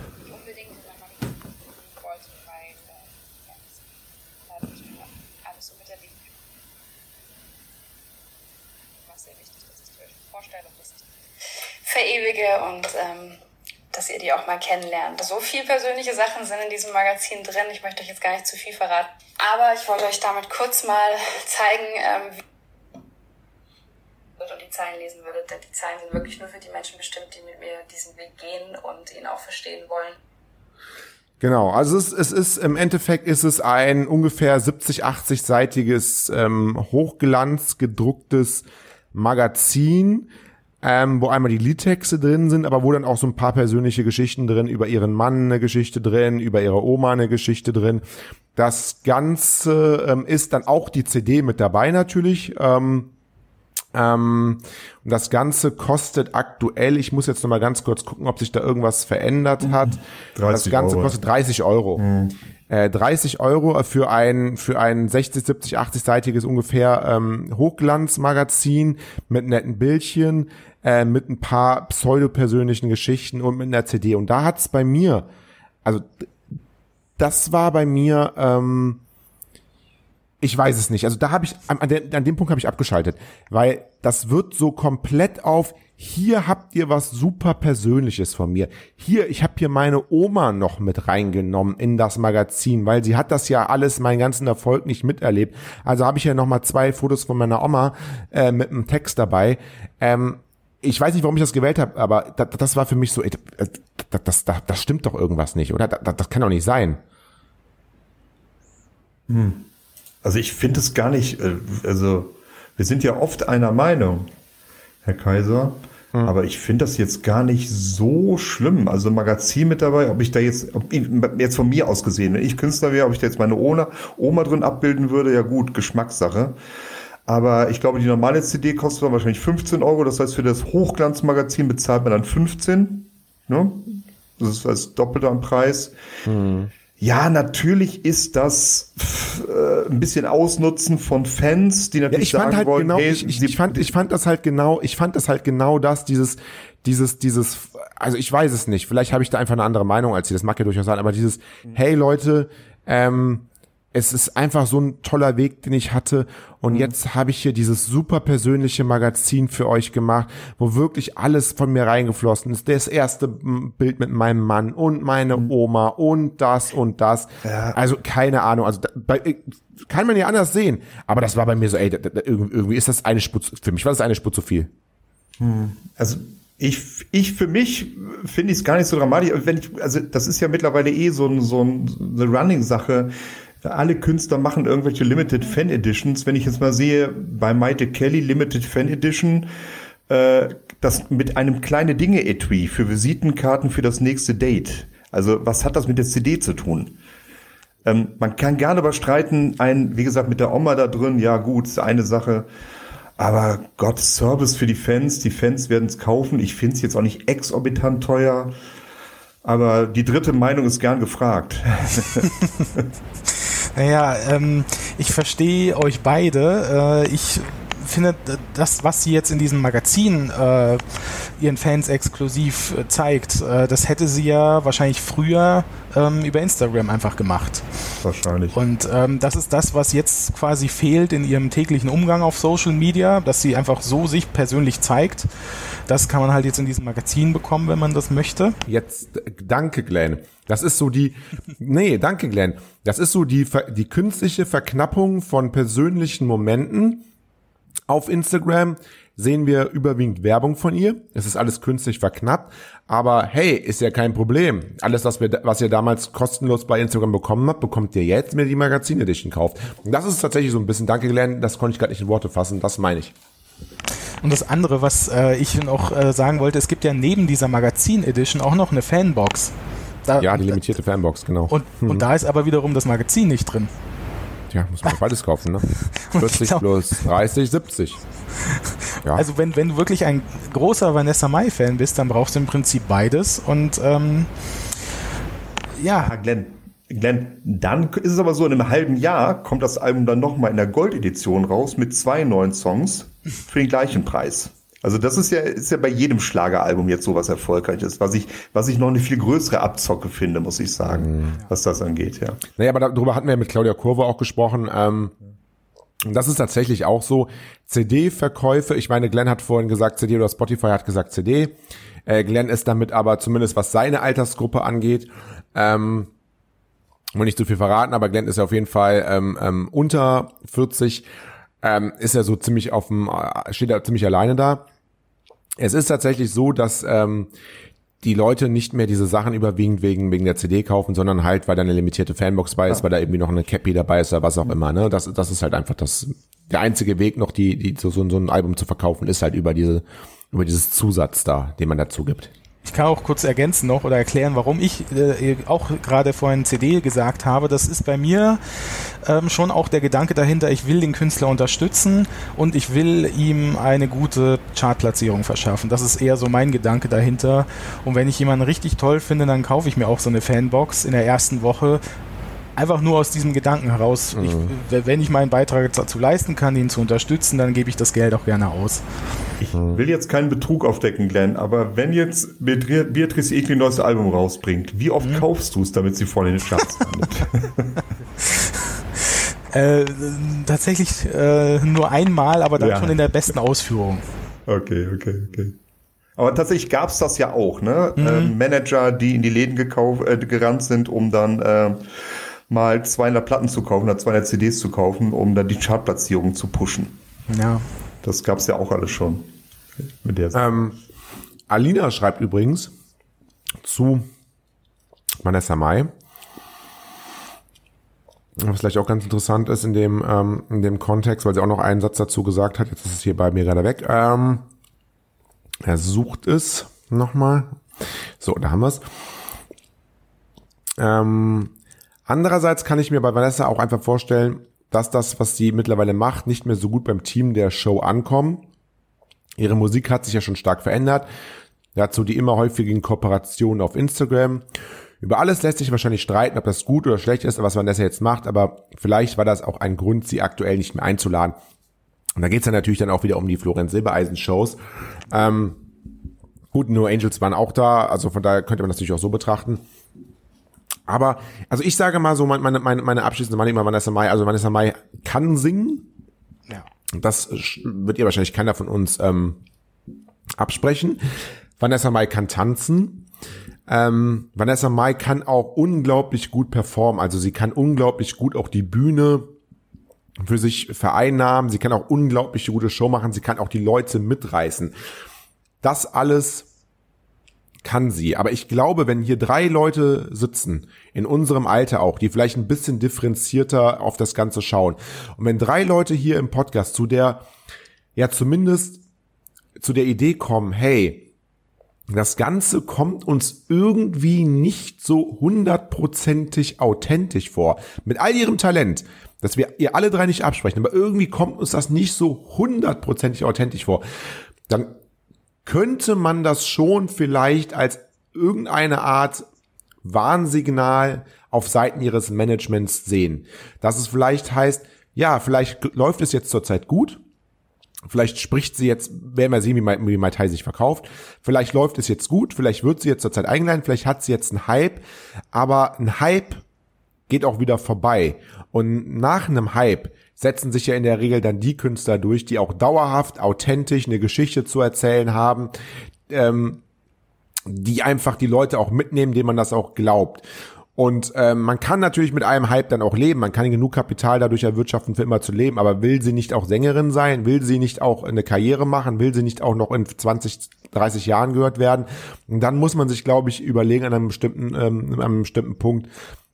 [SPEAKER 4] die äh. verewige und ähm, dass ihr die auch mal kennenlernt. So viel persönliche Sachen sind in diesem Magazin drin. Ich möchte euch jetzt gar nicht zu viel verraten. Aber ich wollte euch damit kurz mal zeigen, ähm, und die Zeilen lesen würdet, denn die Zeilen sind wirklich nur für die Menschen bestimmt, die mit mir diesen Weg gehen und ihn auch verstehen wollen.
[SPEAKER 3] Genau, also es, es ist im Endeffekt ist es ein ungefähr 70, 80 seitiges ähm, Hochglanz gedrucktes Magazin, ähm, wo einmal die Liedtexte drin sind, aber wo dann auch so ein paar persönliche Geschichten drin, über ihren Mann eine Geschichte drin, über ihre Oma eine Geschichte drin. Das Ganze ähm, ist dann auch die CD mit dabei natürlich. Ähm, ähm, und das Ganze kostet aktuell, ich muss jetzt noch mal ganz kurz gucken, ob sich da irgendwas verändert hat. Das Ganze Euro. kostet 30 Euro. Mhm. Äh, 30 Euro für ein, für ein 60, 70, 80 seitiges ungefähr ähm, Hochglanzmagazin mit netten Bildchen äh, mit ein paar pseudo-persönlichen Geschichten und mit einer CD. Und da hat's bei mir, also das war bei mir, ähm, ich weiß es nicht. Also da habe ich, an, an dem Punkt habe ich abgeschaltet, weil das wird so komplett auf, hier habt ihr was super Persönliches von mir. Hier, ich habe hier meine Oma noch mit reingenommen in das Magazin, weil sie hat das ja alles, meinen ganzen Erfolg nicht miterlebt. Also habe ich ja noch mal zwei Fotos von meiner Oma äh, mit einem Text dabei. Ähm, ich weiß nicht, warum ich das gewählt habe, aber das, das war für mich so, ey, das, das, das, das stimmt doch irgendwas nicht, oder? Das, das kann doch nicht sein.
[SPEAKER 1] Hm. Also ich finde es gar nicht, äh, also wir sind ja oft einer Meinung, Herr Kaiser, hm. aber ich finde das jetzt gar nicht so schlimm. Also Magazin mit dabei, ob ich da jetzt, ob ich, jetzt von mir aus gesehen, wenn ich Künstler wäre, ob ich da jetzt meine Oma, Oma drin abbilden würde, ja gut, Geschmackssache. Aber ich glaube, die normale CD kostet dann wahrscheinlich 15 Euro. Das heißt, für das Hochglanzmagazin bezahlt man dann 15. Ne? Das ist als doppelter Preis. Hm. Ja, natürlich ist das äh, ein bisschen Ausnutzen von Fans, die natürlich
[SPEAKER 3] ja, ich fand halt wollen, genau, hey, ich, ich, ich, fand, ich fand das halt genau, ich fand das halt genau das, dieses, dieses, dieses, also ich weiß es nicht, vielleicht habe ich da einfach eine andere Meinung als sie, das mag ja durchaus sein, aber dieses, hey Leute, ähm, es ist einfach so ein toller Weg, den ich hatte. Und mhm. jetzt habe ich hier dieses super persönliche Magazin für euch gemacht, wo wirklich alles von mir reingeflossen ist. Das erste Bild mit meinem Mann und meine mhm. Oma und das und das. Ja. Also keine Ahnung. Also bei, äh, kann man ja anders sehen. Aber das war bei mir so, ey, irgendwie ist das eine Spur, für mich war das eine Spur zu viel.
[SPEAKER 1] Mhm. Also ich, ich für mich finde ich es gar nicht so dramatisch. Wenn ich, also das ist ja mittlerweile eh so, ein, so ein, eine Running-Sache alle Künstler machen irgendwelche Limited Fan Editions. Wenn ich jetzt mal sehe, bei Maite Kelly Limited Fan Edition, äh, das mit einem kleine Dinge Etui für Visitenkarten für das nächste Date. Also was hat das mit der CD zu tun? Ähm, man kann gerne überstreiten, ein, wie gesagt, mit der Oma da drin, ja gut, ist eine Sache. Aber Gott, Service für die Fans, die Fans werden es kaufen. Ich finde es jetzt auch nicht exorbitant teuer. Aber die dritte Meinung ist gern gefragt.
[SPEAKER 2] Naja, ähm, ich verstehe euch beide. Äh, ich finde, das, was sie jetzt in diesem Magazin äh, ihren Fans exklusiv äh, zeigt, äh, das hätte sie ja wahrscheinlich früher ähm, über Instagram einfach gemacht.
[SPEAKER 1] Wahrscheinlich.
[SPEAKER 2] Und ähm, das ist das, was jetzt quasi fehlt in ihrem täglichen Umgang auf Social Media, dass sie einfach so sich persönlich zeigt. Das kann man halt jetzt in diesem Magazin bekommen, wenn man das möchte.
[SPEAKER 3] Jetzt, danke Glenn. Das ist so die, nee, danke Glenn. Das ist so die, die künstliche Verknappung von persönlichen Momenten Auf Instagram sehen wir überwiegend Werbung von ihr. Es ist alles künstlich verknappt. Aber hey, ist ja kein Problem. Alles, was, wir, was ihr damals kostenlos bei Instagram bekommen habt, bekommt ihr jetzt, wenn ihr die Magazin Edition kauft. Und das ist tatsächlich so ein bisschen, danke Glenn, das konnte ich gerade nicht in Worte fassen, das meine ich.
[SPEAKER 2] Und das andere, was äh, ich noch äh, sagen wollte, es gibt ja neben dieser Magazin Edition auch noch eine Fanbox.
[SPEAKER 3] Da, ja, die limitierte Fanbox, genau.
[SPEAKER 2] Und, mhm. und da ist aber wiederum das Magazin nicht drin.
[SPEAKER 3] Ja, muss man beides kaufen, ne? 40 glaub, plus 30, 70.
[SPEAKER 2] Ja. Also wenn, wenn du wirklich ein großer Vanessa Mai-Fan bist, dann brauchst du im Prinzip beides. Und ähm, ja.
[SPEAKER 1] ja. Glenn, Glenn, dann ist es aber so, in einem halben Jahr kommt das Album dann nochmal in der Gold-Edition raus mit zwei neuen Songs für den gleichen Preis. Also das ist ja, ist ja bei jedem Schlageralbum jetzt so was Erfolgreiches, was ich, was ich noch eine viel größere Abzocke finde, muss ich sagen, mhm. was das angeht, ja.
[SPEAKER 3] Naja, aber darüber hatten wir mit Claudia Kurve auch gesprochen. Ähm, das ist tatsächlich auch so. CD-Verkäufe, ich meine, Glenn hat vorhin gesagt CD oder Spotify hat gesagt CD. Äh, Glenn ist damit aber zumindest, was seine Altersgruppe angeht, ähm, will nicht zu viel verraten, aber Glenn ist ja auf jeden Fall ähm, ähm, unter 40, ähm, ist er so ziemlich auf dem, äh, steht er ziemlich alleine da. Es ist tatsächlich so, dass ähm, die Leute nicht mehr diese Sachen überwiegend wegen, wegen der CD kaufen, sondern halt, weil da eine limitierte Fanbox bei ist, ja. weil da irgendwie noch eine Cappy dabei ist oder was auch immer. Ne? Das, das ist halt einfach das, der einzige Weg noch, die, die, so, so ein Album zu verkaufen, ist halt über diese, über dieses Zusatz da, den man dazu gibt.
[SPEAKER 2] Ich kann auch kurz ergänzen noch oder erklären, warum ich äh, auch gerade vorhin CD gesagt habe. Das ist bei mir ähm, schon auch der Gedanke dahinter, ich will den Künstler unterstützen und ich will ihm eine gute Chartplatzierung verschaffen. Das ist eher so mein Gedanke dahinter. Und wenn ich jemanden richtig toll finde, dann kaufe ich mir auch so eine Fanbox in der ersten Woche einfach nur aus diesem Gedanken heraus, mhm. ich, wenn ich meinen Beitrag dazu leisten kann, ihn zu unterstützen, dann gebe ich das Geld auch gerne aus.
[SPEAKER 1] Ich will jetzt keinen Betrug aufdecken, Glenn, aber wenn jetzt Beatrice Egli ein neues Album rausbringt, wie oft mhm. kaufst du es, damit sie vorne in den Charts landet?
[SPEAKER 2] äh, tatsächlich äh, nur einmal, aber dann ja. schon in der besten Ausführung.
[SPEAKER 1] Okay, okay, okay. Aber tatsächlich gab es das ja auch, ne? Mhm. Äh, Manager, die in die Läden gekauft, äh, gerannt sind, um dann äh, mal 200 Platten zu kaufen oder 200 CDs zu kaufen, um dann die Chartplatzierung zu pushen.
[SPEAKER 2] Ja.
[SPEAKER 1] Das gab es ja auch alles schon.
[SPEAKER 3] Mit der ähm, Alina schreibt übrigens zu Vanessa Mai, was vielleicht auch ganz interessant ist in dem, ähm, in dem Kontext, weil sie auch noch einen Satz dazu gesagt hat, jetzt ist es hier bei mir gerade weg. Ähm, er sucht es nochmal. So, da haben wir es. Ähm, Andererseits kann ich mir bei Vanessa auch einfach vorstellen, dass das, was sie mittlerweile macht, nicht mehr so gut beim Team der Show ankommt. Ihre Musik hat sich ja schon stark verändert. Dazu die immer häufigen Kooperationen auf Instagram. Über alles lässt sich wahrscheinlich streiten, ob das gut oder schlecht ist, was Vanessa jetzt macht, aber vielleicht war das auch ein Grund, sie aktuell nicht mehr einzuladen. Und da geht's dann natürlich dann auch wieder um die Florenz Silbereisen-Shows. Ähm, gut, nur Angels waren auch da, also von daher könnte man das natürlich auch so betrachten. Aber, also ich sage mal so, meine, meine, meine abschließende Meinung über Vanessa Mai, also Vanessa Mai kann singen. Ja. Das wird ihr wahrscheinlich keiner von uns ähm, absprechen. Vanessa Mai kann tanzen. Ähm, Vanessa Mai kann auch unglaublich gut performen. Also sie kann unglaublich gut auch die Bühne für sich vereinnahmen. Sie kann auch unglaublich gute Show machen. Sie kann auch die Leute mitreißen. Das alles kann sie. Aber ich glaube, wenn hier drei Leute sitzen, in unserem Alter auch, die vielleicht ein bisschen differenzierter auf das Ganze schauen, und wenn drei Leute hier im Podcast zu der, ja zumindest zu der Idee kommen, hey, das Ganze kommt uns irgendwie nicht so hundertprozentig authentisch vor. Mit all ihrem Talent, dass wir ihr alle drei nicht absprechen, aber irgendwie kommt uns das nicht so hundertprozentig authentisch vor. Dann könnte man das schon vielleicht als irgendeine Art Warnsignal auf Seiten ihres Managements sehen. Dass es vielleicht heißt, ja, vielleicht läuft es jetzt zurzeit gut. Vielleicht spricht sie jetzt, werden wir sehen, wie wie Mai Tai sich verkauft. Vielleicht läuft es jetzt gut, vielleicht wird sie jetzt zurzeit eingeladen, vielleicht hat sie jetzt einen Hype. Aber ein Hype geht auch wieder vorbei. Und nach einem Hype setzen sich ja in der Regel dann die Künstler durch, die auch dauerhaft, authentisch eine Geschichte zu erzählen haben, ähm, die einfach die Leute auch mitnehmen, denen man das auch glaubt. Und ähm, man kann natürlich mit einem Hype dann auch leben. Man kann genug Kapital dadurch erwirtschaften, für immer zu leben. Aber will sie nicht auch Sängerin sein? Will sie nicht auch eine Karriere machen? Will sie nicht auch noch in 20, 30 Jahren gehört werden? Und dann muss man sich, glaube ich, überlegen an einem bestimmten, ähm, an einem bestimmten Punkt,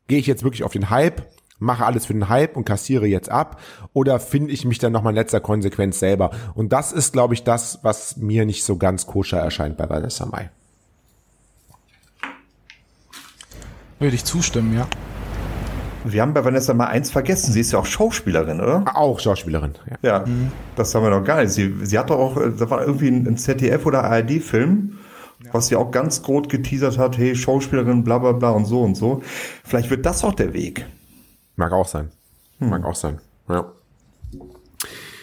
[SPEAKER 3] gehe ich jetzt wirklich auf den Hype? Mache alles für den Hype und kassiere jetzt ab oder finde ich mich dann nochmal in letzter Konsequenz selber? Und das ist, glaube ich, das, was mir nicht so ganz koscher erscheint bei Vanessa Mai.
[SPEAKER 2] Würde ich zustimmen, ja.
[SPEAKER 1] Wir haben bei Vanessa mal eins vergessen. Sie ist ja auch Schauspielerin, oder?
[SPEAKER 3] Auch Schauspielerin,
[SPEAKER 1] ja. Ja, mhm. das haben wir noch gar nicht. Sie, sie hat doch auch, da war irgendwie ein ZDF- oder ARD-Film, ja. was sie auch ganz groß geteasert hat, hey, Schauspielerin, bla bla bla und so und so. Vielleicht wird das auch der Weg.
[SPEAKER 3] Mag auch sein. Hm. Mag auch sein, ja.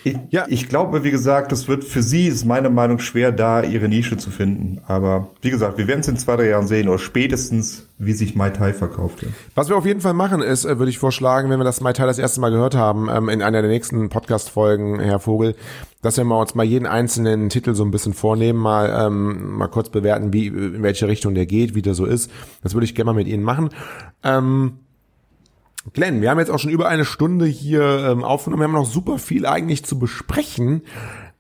[SPEAKER 1] Ich, ja. ich glaube, wie gesagt, es wird für sie, ist meine Meinung, schwer, da ihre Nische zu finden. Aber wie gesagt, wir werden es in zwei, drei Jahren sehen oder spätestens, wie sich Mai Tai verkauft.
[SPEAKER 3] Was wir auf jeden Fall machen, ist, äh, würde ich vorschlagen, wenn wir das Mai Tai das erste Mal gehört haben, ähm, in einer der nächsten Podcast-Folgen, Herr Vogel, dass wir mal uns mal jeden einzelnen Titel so ein bisschen vornehmen, mal, ähm, mal kurz bewerten, wie, in welche Richtung der geht, wie der so ist. Das würde ich gerne mal mit Ihnen machen. Ähm, Glenn, wir haben jetzt auch schon über eine Stunde hier ähm, aufgenommen. Wir haben noch super viel eigentlich zu besprechen.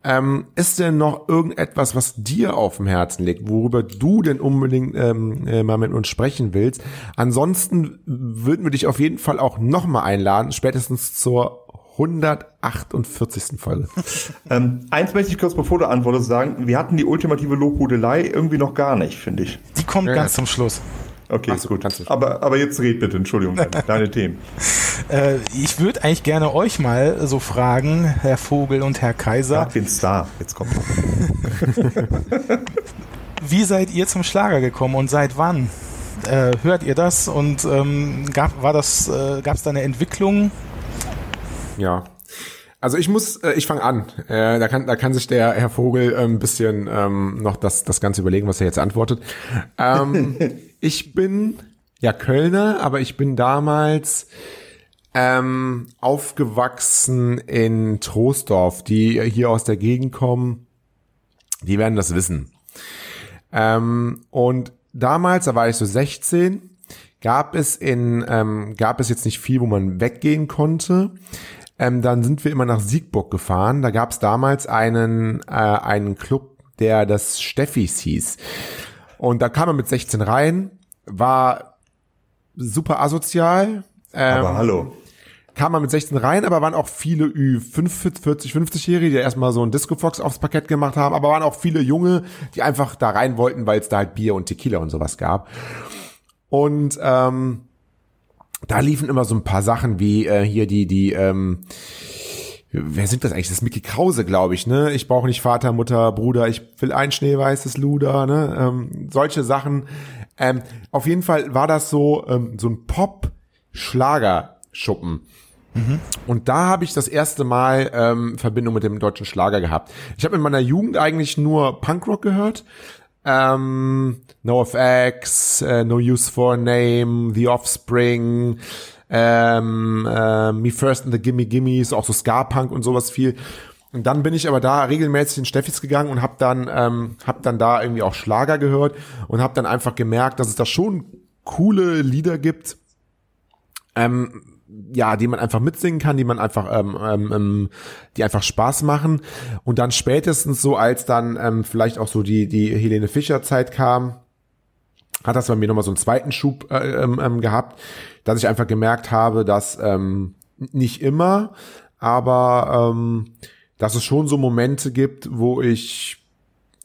[SPEAKER 3] Ähm, ist denn noch irgendetwas, was dir auf dem Herzen liegt, worüber du denn unbedingt ähm, äh, mal mit uns sprechen willst? Ansonsten würden wir dich auf jeden Fall auch nochmal einladen, spätestens zur 148. Folge.
[SPEAKER 1] ähm, eins möchte ich kurz bevor du antwortest sagen, wir hatten die ultimative Lobhudelei irgendwie noch gar nicht, finde ich.
[SPEAKER 2] Die kommt ja. ganz zum Schluss.
[SPEAKER 1] Okay, so, gut. Aber, aber jetzt red bitte, Entschuldigung, deine Themen.
[SPEAKER 2] Äh, ich würde eigentlich gerne euch mal so fragen, Herr Vogel und Herr Kaiser.
[SPEAKER 1] Sag den Star, jetzt kommt.
[SPEAKER 2] Wie seid ihr zum Schlager gekommen und seit wann? Äh, hört ihr das und ähm, gab war das äh, gab es da eine Entwicklung?
[SPEAKER 3] Ja, also ich muss, äh, ich fange an. Äh, da kann, da kann sich der Herr Vogel ein bisschen ähm, noch das, das Ganze überlegen, was er jetzt antwortet. Ähm, ich bin ja Kölner, aber ich bin damals ähm, aufgewachsen in Troisdorf. Die hier aus der Gegend kommen, die werden das wissen. Ähm, und damals, da war ich so 16, gab es in, ähm, gab es jetzt nicht viel, wo man weggehen konnte. Ähm, dann sind wir immer nach Siegburg gefahren. Da gab es damals einen, äh, einen Club, der das Steffis hieß. Und da kam man mit 16 rein, war super asozial.
[SPEAKER 1] Ähm, aber hallo.
[SPEAKER 3] Kam man mit 16 rein, aber waren auch viele Ü40, 40, 50-Jährige, die erstmal so ein Disco-Fox aufs Parkett gemacht haben, aber waren auch viele Junge, die einfach da rein wollten, weil es da halt Bier und Tequila und sowas gab. Und ähm, da liefen immer so ein paar Sachen wie äh, hier die, die, ähm, wer sind das eigentlich? Das ist Mickey Krause, glaube ich, ne? Ich brauche nicht Vater, Mutter, Bruder, ich will ein schneeweißes Luder, ne? Ähm, solche Sachen. Ähm, auf jeden Fall war das so, ähm, so ein Pop-Schlagerschuppen. Mhm. Und da habe ich das erste Mal ähm, Verbindung mit dem deutschen Schlager gehabt. Ich habe in meiner Jugend eigentlich nur Punkrock gehört, ähm, NoFX, äh, No Use for a Name, The Offspring, ähm, äh, Me First and the Gimme Gimmes, auch so Ska-Punk und sowas viel. Und dann bin ich aber da regelmäßig in Steffis gegangen und habe dann ähm, hab dann da irgendwie auch Schlager gehört und habe dann einfach gemerkt, dass es da schon coole Lieder gibt, ähm, ja, die man einfach mitsingen kann, die man einfach, ähm, ähm, ähm, die einfach Spaß machen. Und dann spätestens so, als dann ähm, vielleicht auch so die, die Helene Fischer Zeit kam, hat das bei mir nochmal so einen zweiten Schub äh, ähm, ähm, gehabt, dass ich einfach gemerkt habe, dass ähm, nicht immer, aber ähm, dass es schon so Momente gibt, wo ich,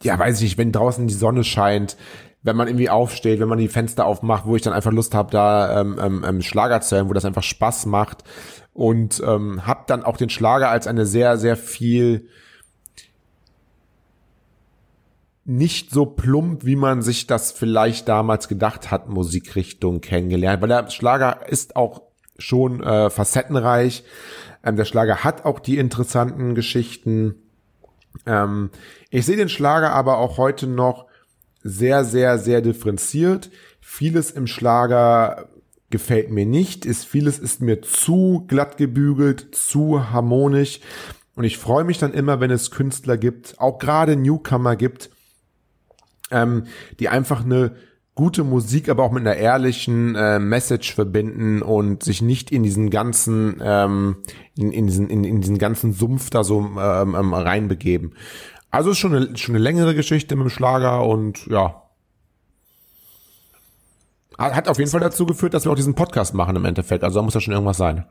[SPEAKER 3] ja, weiß ich nicht, wenn draußen die Sonne scheint, wenn man irgendwie aufsteht, wenn man die Fenster aufmacht, wo ich dann einfach Lust habe, da ähm, ähm, ähm, Schlager zu hören, wo das einfach Spaß macht. Und ähm, habe dann auch den Schlager als eine sehr, sehr viel nicht so plump, wie man sich das vielleicht damals gedacht hat, Musikrichtung kennengelernt, weil der Schlager ist auch schon äh, facettenreich. Ähm, der Schlager hat auch die interessanten Geschichten. Ähm, ich sehe den Schlager aber auch heute noch sehr, sehr, sehr differenziert. Vieles im Schlager gefällt mir nicht, ist vieles ist mir zu glatt gebügelt, zu harmonisch. Und ich freue mich dann immer, wenn es Künstler gibt, auch gerade Newcomer gibt, ähm, die einfach eine gute Musik, aber auch mit einer ehrlichen äh, Message verbinden und sich nicht in diesen ganzen, ähm, in, in, diesen, in, in diesen ganzen Sumpf da so ähm, ähm, reinbegeben. Also ist schon eine, schon eine längere Geschichte mit dem Schlager und ja. Hat auf jeden Fall dazu geführt, dass wir auch diesen Podcast machen im Endeffekt. Also da muss ja schon irgendwas sein.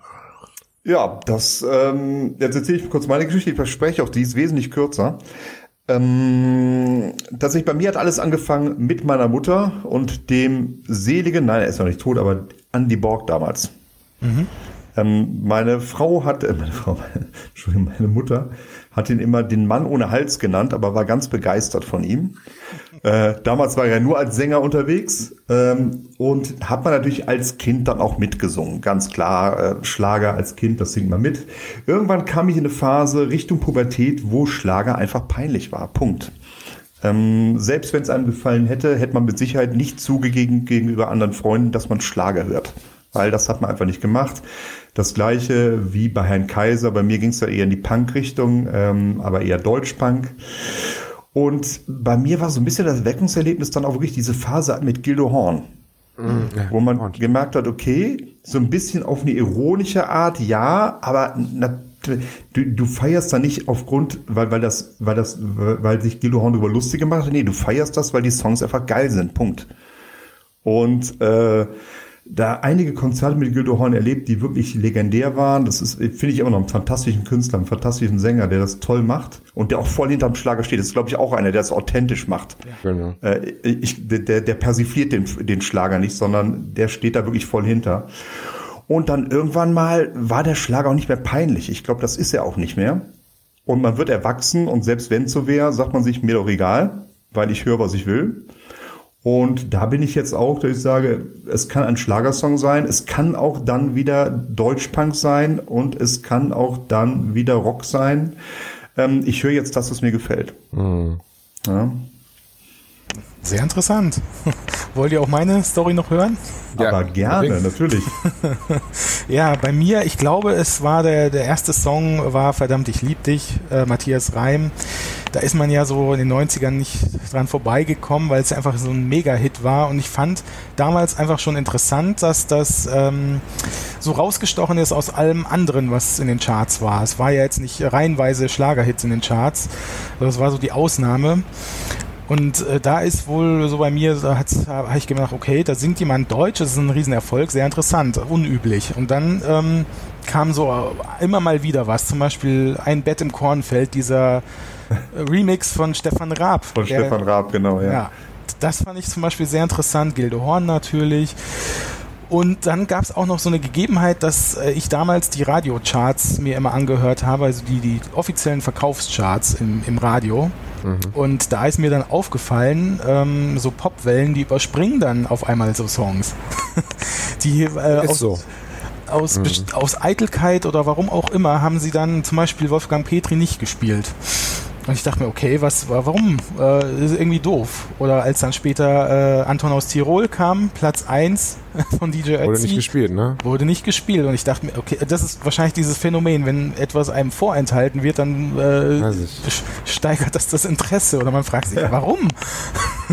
[SPEAKER 1] Ja, das, ähm, jetzt erzähle ich kurz meine Geschichte. Ich verspreche auch, die ist wesentlich kürzer. Ähm, tatsächlich, bei mir hat alles angefangen mit meiner Mutter und dem seligen, nein, er ist noch nicht tot, aber Andy Borg damals. Mhm. Ähm, meine Frau hat, äh, meine Frau, Entschuldigung, meine Mutter hat ihn immer den Mann ohne Hals genannt, aber war ganz begeistert von ihm. Äh, damals war er nur als Sänger unterwegs ähm, und hat man natürlich als Kind dann auch mitgesungen. Ganz klar, äh, Schlager als Kind, das singt man mit. Irgendwann kam ich in eine Phase Richtung Pubertät, wo Schlager einfach peinlich war. Punkt. Ähm, selbst wenn es einem gefallen hätte, hätte man mit Sicherheit nicht zugegeben gegenüber anderen Freunden, dass man Schlager hört. Weil das hat man einfach nicht gemacht. Das gleiche wie bei Herrn Kaiser. Bei mir ging es ja eher in die Punk-Richtung, ähm, aber eher Deutschpunk. Und bei mir war so ein bisschen das Weckungserlebnis dann auch wirklich diese Phase mit Gildo Horn. Mhm. Wo man Horn. gemerkt hat, okay, so ein bisschen auf eine ironische Art, ja, aber na, du, du feierst da nicht aufgrund, weil, weil das, weil das, weil sich Gildo Horn darüber lustig gemacht hat. Nee, du feierst das, weil die Songs einfach geil sind. Punkt. Und äh, da einige Konzerte mit Gildo Horn erlebt, die wirklich legendär waren. Das ist, finde ich immer noch einen fantastischen Künstler, einen fantastischen Sänger, der das toll macht und der auch voll hinterm Schlager steht. Das ist, glaube ich, auch einer, der es authentisch macht. Ja. Genau. Äh, ich, der, der persifliert den, den Schlager nicht, sondern der steht da wirklich voll hinter. Und dann irgendwann mal war der Schlager auch nicht mehr peinlich. Ich glaube, das ist er auch nicht mehr. Und man wird erwachsen und selbst wenn es so wäre, sagt man sich, mir doch egal, weil ich höre, was ich will. Und da bin ich jetzt auch, dass ich sage, es kann ein Schlagersong sein, es kann auch dann wieder Deutschpunk sein und es kann auch dann wieder Rock sein. Ähm, ich höre jetzt das, was mir gefällt. Mhm.
[SPEAKER 2] Ja. Sehr interessant. Wollt ihr auch meine Story noch hören?
[SPEAKER 1] Ja, Aber gerne, natürlich.
[SPEAKER 2] ja, bei mir, ich glaube, es war der, der erste Song war Verdammt, ich lieb dich, äh, Matthias Reim. Da ist man ja so in den 90ern nicht dran vorbeigekommen, weil es einfach so ein Mega-Hit war. Und ich fand damals einfach schon interessant, dass das ähm, so rausgestochen ist aus allem anderen, was in den Charts war. Es war ja jetzt nicht reihenweise Schlagerhits in den Charts. Das war so die Ausnahme. Und äh, da ist wohl so bei mir, da habe ich gedacht, okay, da singt jemand Deutsch, das ist ein Riesenerfolg, sehr interessant, unüblich. Und dann ähm, kam so immer mal wieder was, zum Beispiel ein Bett im Kornfeld, dieser Remix von Stefan Raab.
[SPEAKER 1] Von der, Stefan Raab, genau, ja. ja.
[SPEAKER 2] Das fand ich zum Beispiel sehr interessant, Gilde Horn natürlich. Und dann gab es auch noch so eine Gegebenheit, dass äh, ich damals die Radiocharts mir immer angehört habe, also die, die offiziellen Verkaufscharts im, im Radio. Mhm. Und da ist mir dann aufgefallen, ähm, so Popwellen, die überspringen dann auf einmal so Songs. die äh, aus, so. aus, mhm. aus Eitelkeit oder warum auch immer haben sie dann zum Beispiel Wolfgang Petri nicht gespielt. Und ich dachte mir, okay, was, warum? Äh, ist irgendwie doof. Oder als dann später äh, Anton aus Tirol kam, Platz 1 von DJ Ötzi.
[SPEAKER 3] Wurde nicht gespielt, ne?
[SPEAKER 2] Wurde nicht gespielt. Und ich dachte mir, okay, das ist wahrscheinlich dieses Phänomen, wenn etwas einem vorenthalten wird, dann äh, steigert das das Interesse. Oder man fragt sich, ja. warum?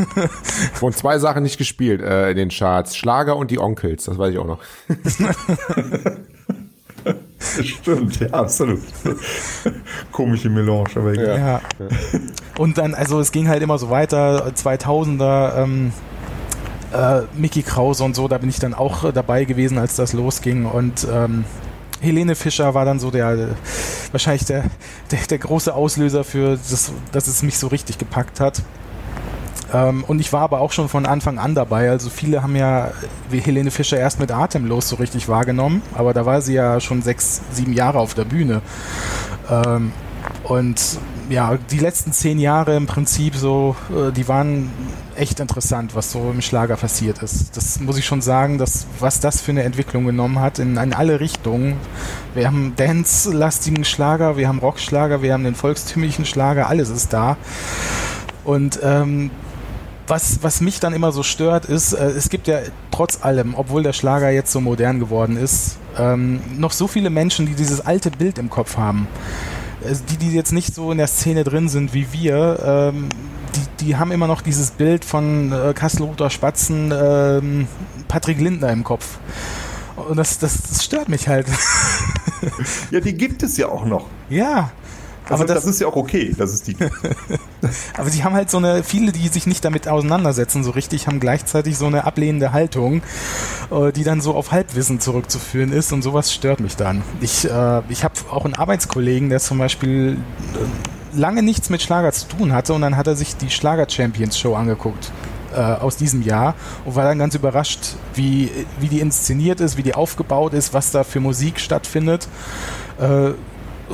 [SPEAKER 3] Und zwei Sachen nicht gespielt äh, in den Charts. Schlager und die Onkels, das weiß ich auch noch.
[SPEAKER 1] Stimmt, ja, absolut. Komische Melange, aber egal. Ja. ja.
[SPEAKER 2] Und dann, also es ging halt immer so weiter, 2000er, ähm, äh, Mickey Krause und so, da bin ich dann auch dabei gewesen, als das losging und ähm, Helene Fischer war dann so der, wahrscheinlich der, der, der große Auslöser für das, dass es mich so richtig gepackt hat. Ähm, und ich war aber auch schon von Anfang an dabei. Also viele haben ja wie Helene Fischer erst mit Atemlos so richtig wahrgenommen, aber da war sie ja schon sechs, sieben Jahre auf der Bühne. Ähm, und ja, die letzten zehn Jahre im Prinzip so, äh, die waren echt interessant, was so im Schlager passiert ist. Das muss ich schon sagen, dass, was das für eine Entwicklung genommen hat in, in alle Richtungen. Wir haben Dance-lastigen Schlager, wir haben Rockschlager, wir haben den volkstümlichen Schlager, alles ist da. Und ähm, was, was mich dann immer so stört, ist, äh, es gibt ja trotz allem, obwohl der Schlager jetzt so modern geworden ist, ähm, noch so viele Menschen, die dieses alte Bild im Kopf haben. Also die, die jetzt nicht so in der Szene drin sind wie wir, ähm, die, die haben immer noch dieses Bild von äh, Kastelruther Spatzen, äh, Patrick Lindner im Kopf. Und das, das, das stört mich halt.
[SPEAKER 1] ja, die gibt es ja auch noch.
[SPEAKER 2] Ja.
[SPEAKER 1] Also, aber das, das, ist ja auch okay, dass es die
[SPEAKER 2] aber sie haben halt so eine, viele, die sich nicht damit auseinandersetzen, so richtig, haben gleichzeitig so eine ablehnende Haltung, äh, die dann so auf Halbwissen zurückzuführen ist und sowas stört mich dann. Ich, äh, ich habe auch einen Arbeitskollegen, der zum Beispiel äh, lange nichts mit Schlager zu tun hatte und dann hat er sich die Schlager Champions Show angeguckt äh, aus diesem Jahr und war dann ganz überrascht, wie, wie die inszeniert ist, wie die aufgebaut ist, was da für Musik stattfindet. Äh,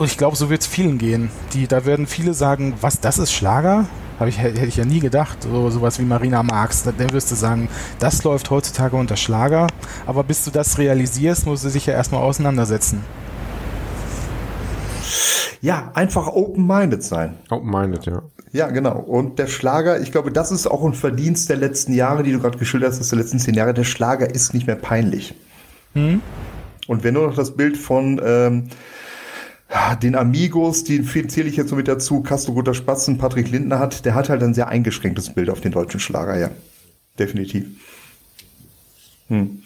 [SPEAKER 2] ich glaube, so wird es vielen gehen. Die, da werden viele sagen, was, das ist Schlager? Hab ich, hätte ich ja nie gedacht. So, sowas wie Marina Marx. Dann wirst du sagen, das läuft heutzutage unter Schlager. Aber bis du das realisierst, musst du dich ja erstmal auseinandersetzen.
[SPEAKER 1] Ja, einfach open-minded sein.
[SPEAKER 3] Open-minded, ja.
[SPEAKER 1] Ja, genau. Und der Schlager, ich glaube, das ist auch ein Verdienst der letzten Jahre, die du gerade geschildert hast, der letzten zehn Jahre. Der Schlager ist nicht mehr peinlich. Hm? Und wenn du noch das Bild von ähm, den Amigos, die zähle ich jetzt so mit dazu, Castro Guter Spatzen, Patrick Lindner hat, der hat halt ein sehr eingeschränktes Bild auf den deutschen Schlager, ja. Definitiv.
[SPEAKER 3] Hm.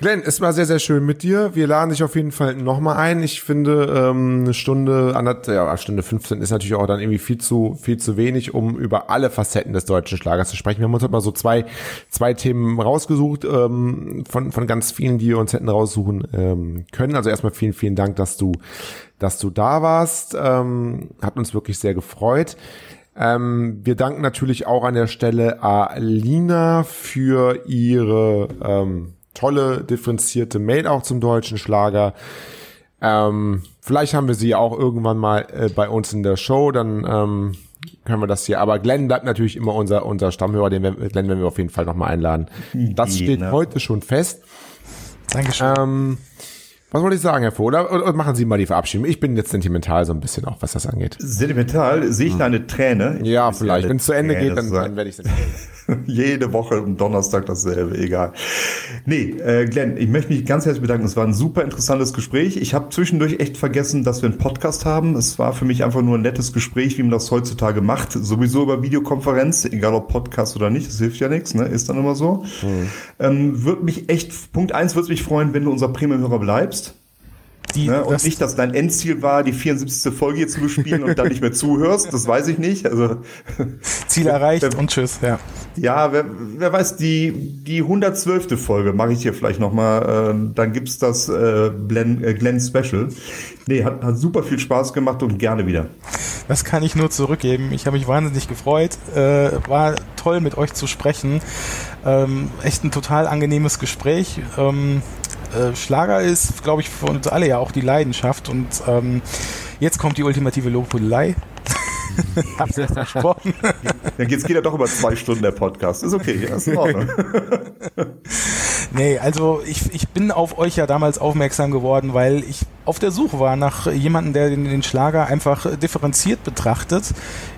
[SPEAKER 3] Glenn, es war sehr, sehr schön mit dir. Wir laden dich auf jeden Fall nochmal ein. Ich finde, ähm, eine Stunde, anderth, ja, Stunde 15 ist natürlich auch dann irgendwie viel zu, viel zu wenig, um über alle Facetten des deutschen Schlagers zu sprechen. Wir haben uns halt mal so zwei, zwei Themen rausgesucht, ähm, von, von ganz vielen, die wir uns hätten raussuchen ähm, können. Also erstmal vielen, vielen Dank, dass du, dass du da warst. Ähm, hat uns wirklich sehr gefreut. Ähm, wir danken natürlich auch an der Stelle Alina für ihre, ähm, tolle, differenzierte Mail auch zum deutschen Schlager. Ähm, vielleicht haben wir sie auch irgendwann mal äh, bei uns in der Show, dann ähm, können wir das hier. Aber Glenn bleibt natürlich immer unser, unser Stammhörer, den wir, Glenn werden wir auf jeden Fall nochmal einladen. Das steht ne? heute schon fest.
[SPEAKER 2] Dankeschön.
[SPEAKER 3] Ähm, was wollte ich sagen, Herr Voh? Oder, oder, machen Sie mal die Verabschiedung? Ich bin jetzt sentimental so ein bisschen auch, was das angeht.
[SPEAKER 1] Sentimental? Sehe ich da eine Träne?
[SPEAKER 3] Ja, vielleicht. Wenn es zu Ende geht, dann, dann werde ich
[SPEAKER 1] sentimental. Jede Woche am Donnerstag dasselbe, egal. Nee, äh, Glenn, ich möchte mich ganz herzlich bedanken. Es war ein super interessantes Gespräch. Ich habe zwischendurch echt vergessen, dass wir einen Podcast haben. Es war für mich einfach nur ein nettes Gespräch, wie man das heutzutage macht. Sowieso über Videokonferenz, egal ob Podcast oder nicht, das hilft ja nichts, ne? Ist dann immer so. Mhm. Ähm, würde mich echt, Punkt eins würde mich freuen, wenn du unser Premium-Hörer bleibst. Die, ne? Und nicht, dass dein Endziel war, die 74. Folge hier zu bespielen und dann nicht mehr zuhörst, das weiß ich nicht. Also
[SPEAKER 2] Ziel erreicht wer, und tschüss, ja.
[SPEAKER 1] Ja, wer, wer weiß, die, die 112. Folge mache ich hier vielleicht nochmal, äh, dann gibt's das äh, Glenn, äh, Glenn Special. Nee, hat, hat super viel Spaß gemacht und gerne wieder.
[SPEAKER 2] Das kann ich nur zurückgeben. Ich habe mich wahnsinnig gefreut. Äh, war toll mit euch zu sprechen. Ähm, echt ein total angenehmes Gespräch. Ähm, äh, Schlager ist, glaube ich, für uns alle ja auch die Leidenschaft. Und ähm, jetzt kommt die ultimative Lobhudelei.
[SPEAKER 1] Hab's ja versprochen. Dann geht's geht ja doch über zwei Stunden der Podcast. Ist okay, ist in Ordnung.
[SPEAKER 2] nee, also ich, ich bin auf euch ja damals aufmerksam geworden, weil ich auf der Suche war nach jemandem, der den, den Schlager einfach differenziert betrachtet.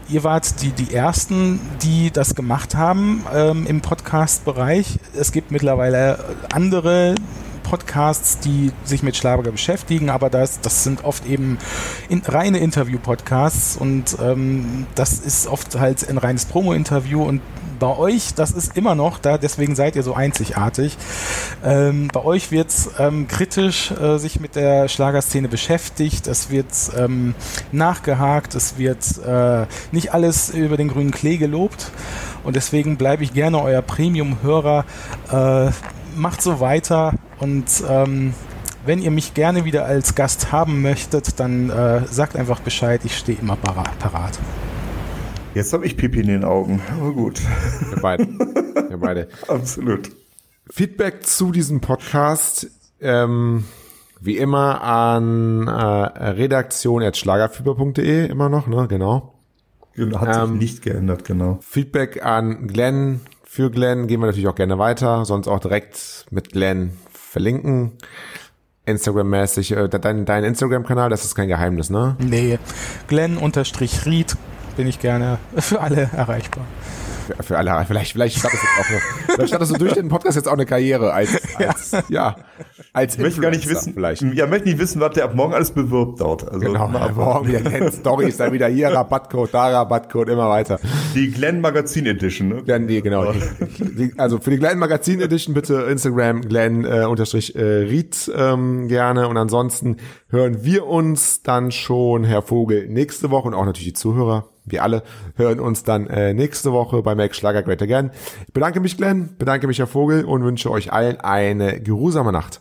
[SPEAKER 2] Ihr wart die, die Ersten, die das gemacht haben ähm, im Podcast-Bereich. Es gibt mittlerweile andere Podcasts, die sich mit Schlager beschäftigen, aber das, das sind oft eben in, reine Interview-Podcasts und ähm, das ist oft halt ein reines Promo-Interview und bei euch, das ist immer noch da, deswegen seid ihr so einzigartig. Ähm, bei euch wird ähm, kritisch äh, sich mit der Schlagerszene beschäftigt, es wird ähm, nachgehakt, es wird äh, nicht alles über den grünen Klee gelobt und deswegen bleibe ich gerne euer Premium-Hörer. Äh, macht so weiter und ähm, wenn ihr mich gerne wieder als Gast haben möchtet, dann äh, sagt einfach Bescheid, ich stehe immer parat.
[SPEAKER 1] Jetzt habe ich Pipi in den Augen, aber gut.
[SPEAKER 3] Wir beide. Wir beide.
[SPEAKER 1] Absolut.
[SPEAKER 3] Feedback zu diesem Podcast, ähm, wie immer an äh, redaktion.schlagerfieber.de immer noch, ne, genau.
[SPEAKER 1] Hat sich ähm, nicht geändert, genau.
[SPEAKER 3] Feedback an Glenn für Glenn gehen wir natürlich auch gerne weiter, sonst auch direkt mit Glenn verlinken. Instagram-mäßig, äh, dein, dein Instagram-Kanal, das ist kein Geheimnis, ne?
[SPEAKER 2] Nee, Glenn-Ried bin ich gerne für alle erreichbar.
[SPEAKER 3] Für, für alle. Vielleicht, vielleicht startest du auch noch, vielleicht startest du durch den Podcast jetzt auch eine Karriere als, als ja, als
[SPEAKER 1] ich möchte gar nicht wissen, vielleicht. Ja, möchte nicht wissen, was der ab morgen alles bewirbt dort.
[SPEAKER 3] Also, genau, morgen wieder Glenn Stories, dann wieder hier Rabattcode, da Rabattcode, immer weiter.
[SPEAKER 1] Die Glenn Magazin Edition, ne?
[SPEAKER 3] Glenn, die, genau. Die, also für die Glenn Magazin Edition bitte Instagram Glenn äh, unterstrich äh, Ried ähm, gerne und ansonsten hören wir uns dann schon, Herr Vogel, nächste Woche und auch natürlich die Zuhörer wir alle hören uns dann äh, nächste Woche bei Max Schlager Great Again. Ich bedanke mich, Glenn, bedanke mich, Herr Vogel, und wünsche euch allen eine geruhsame Nacht.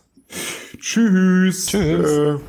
[SPEAKER 1] Tschüss. Tschüss. Tschüss.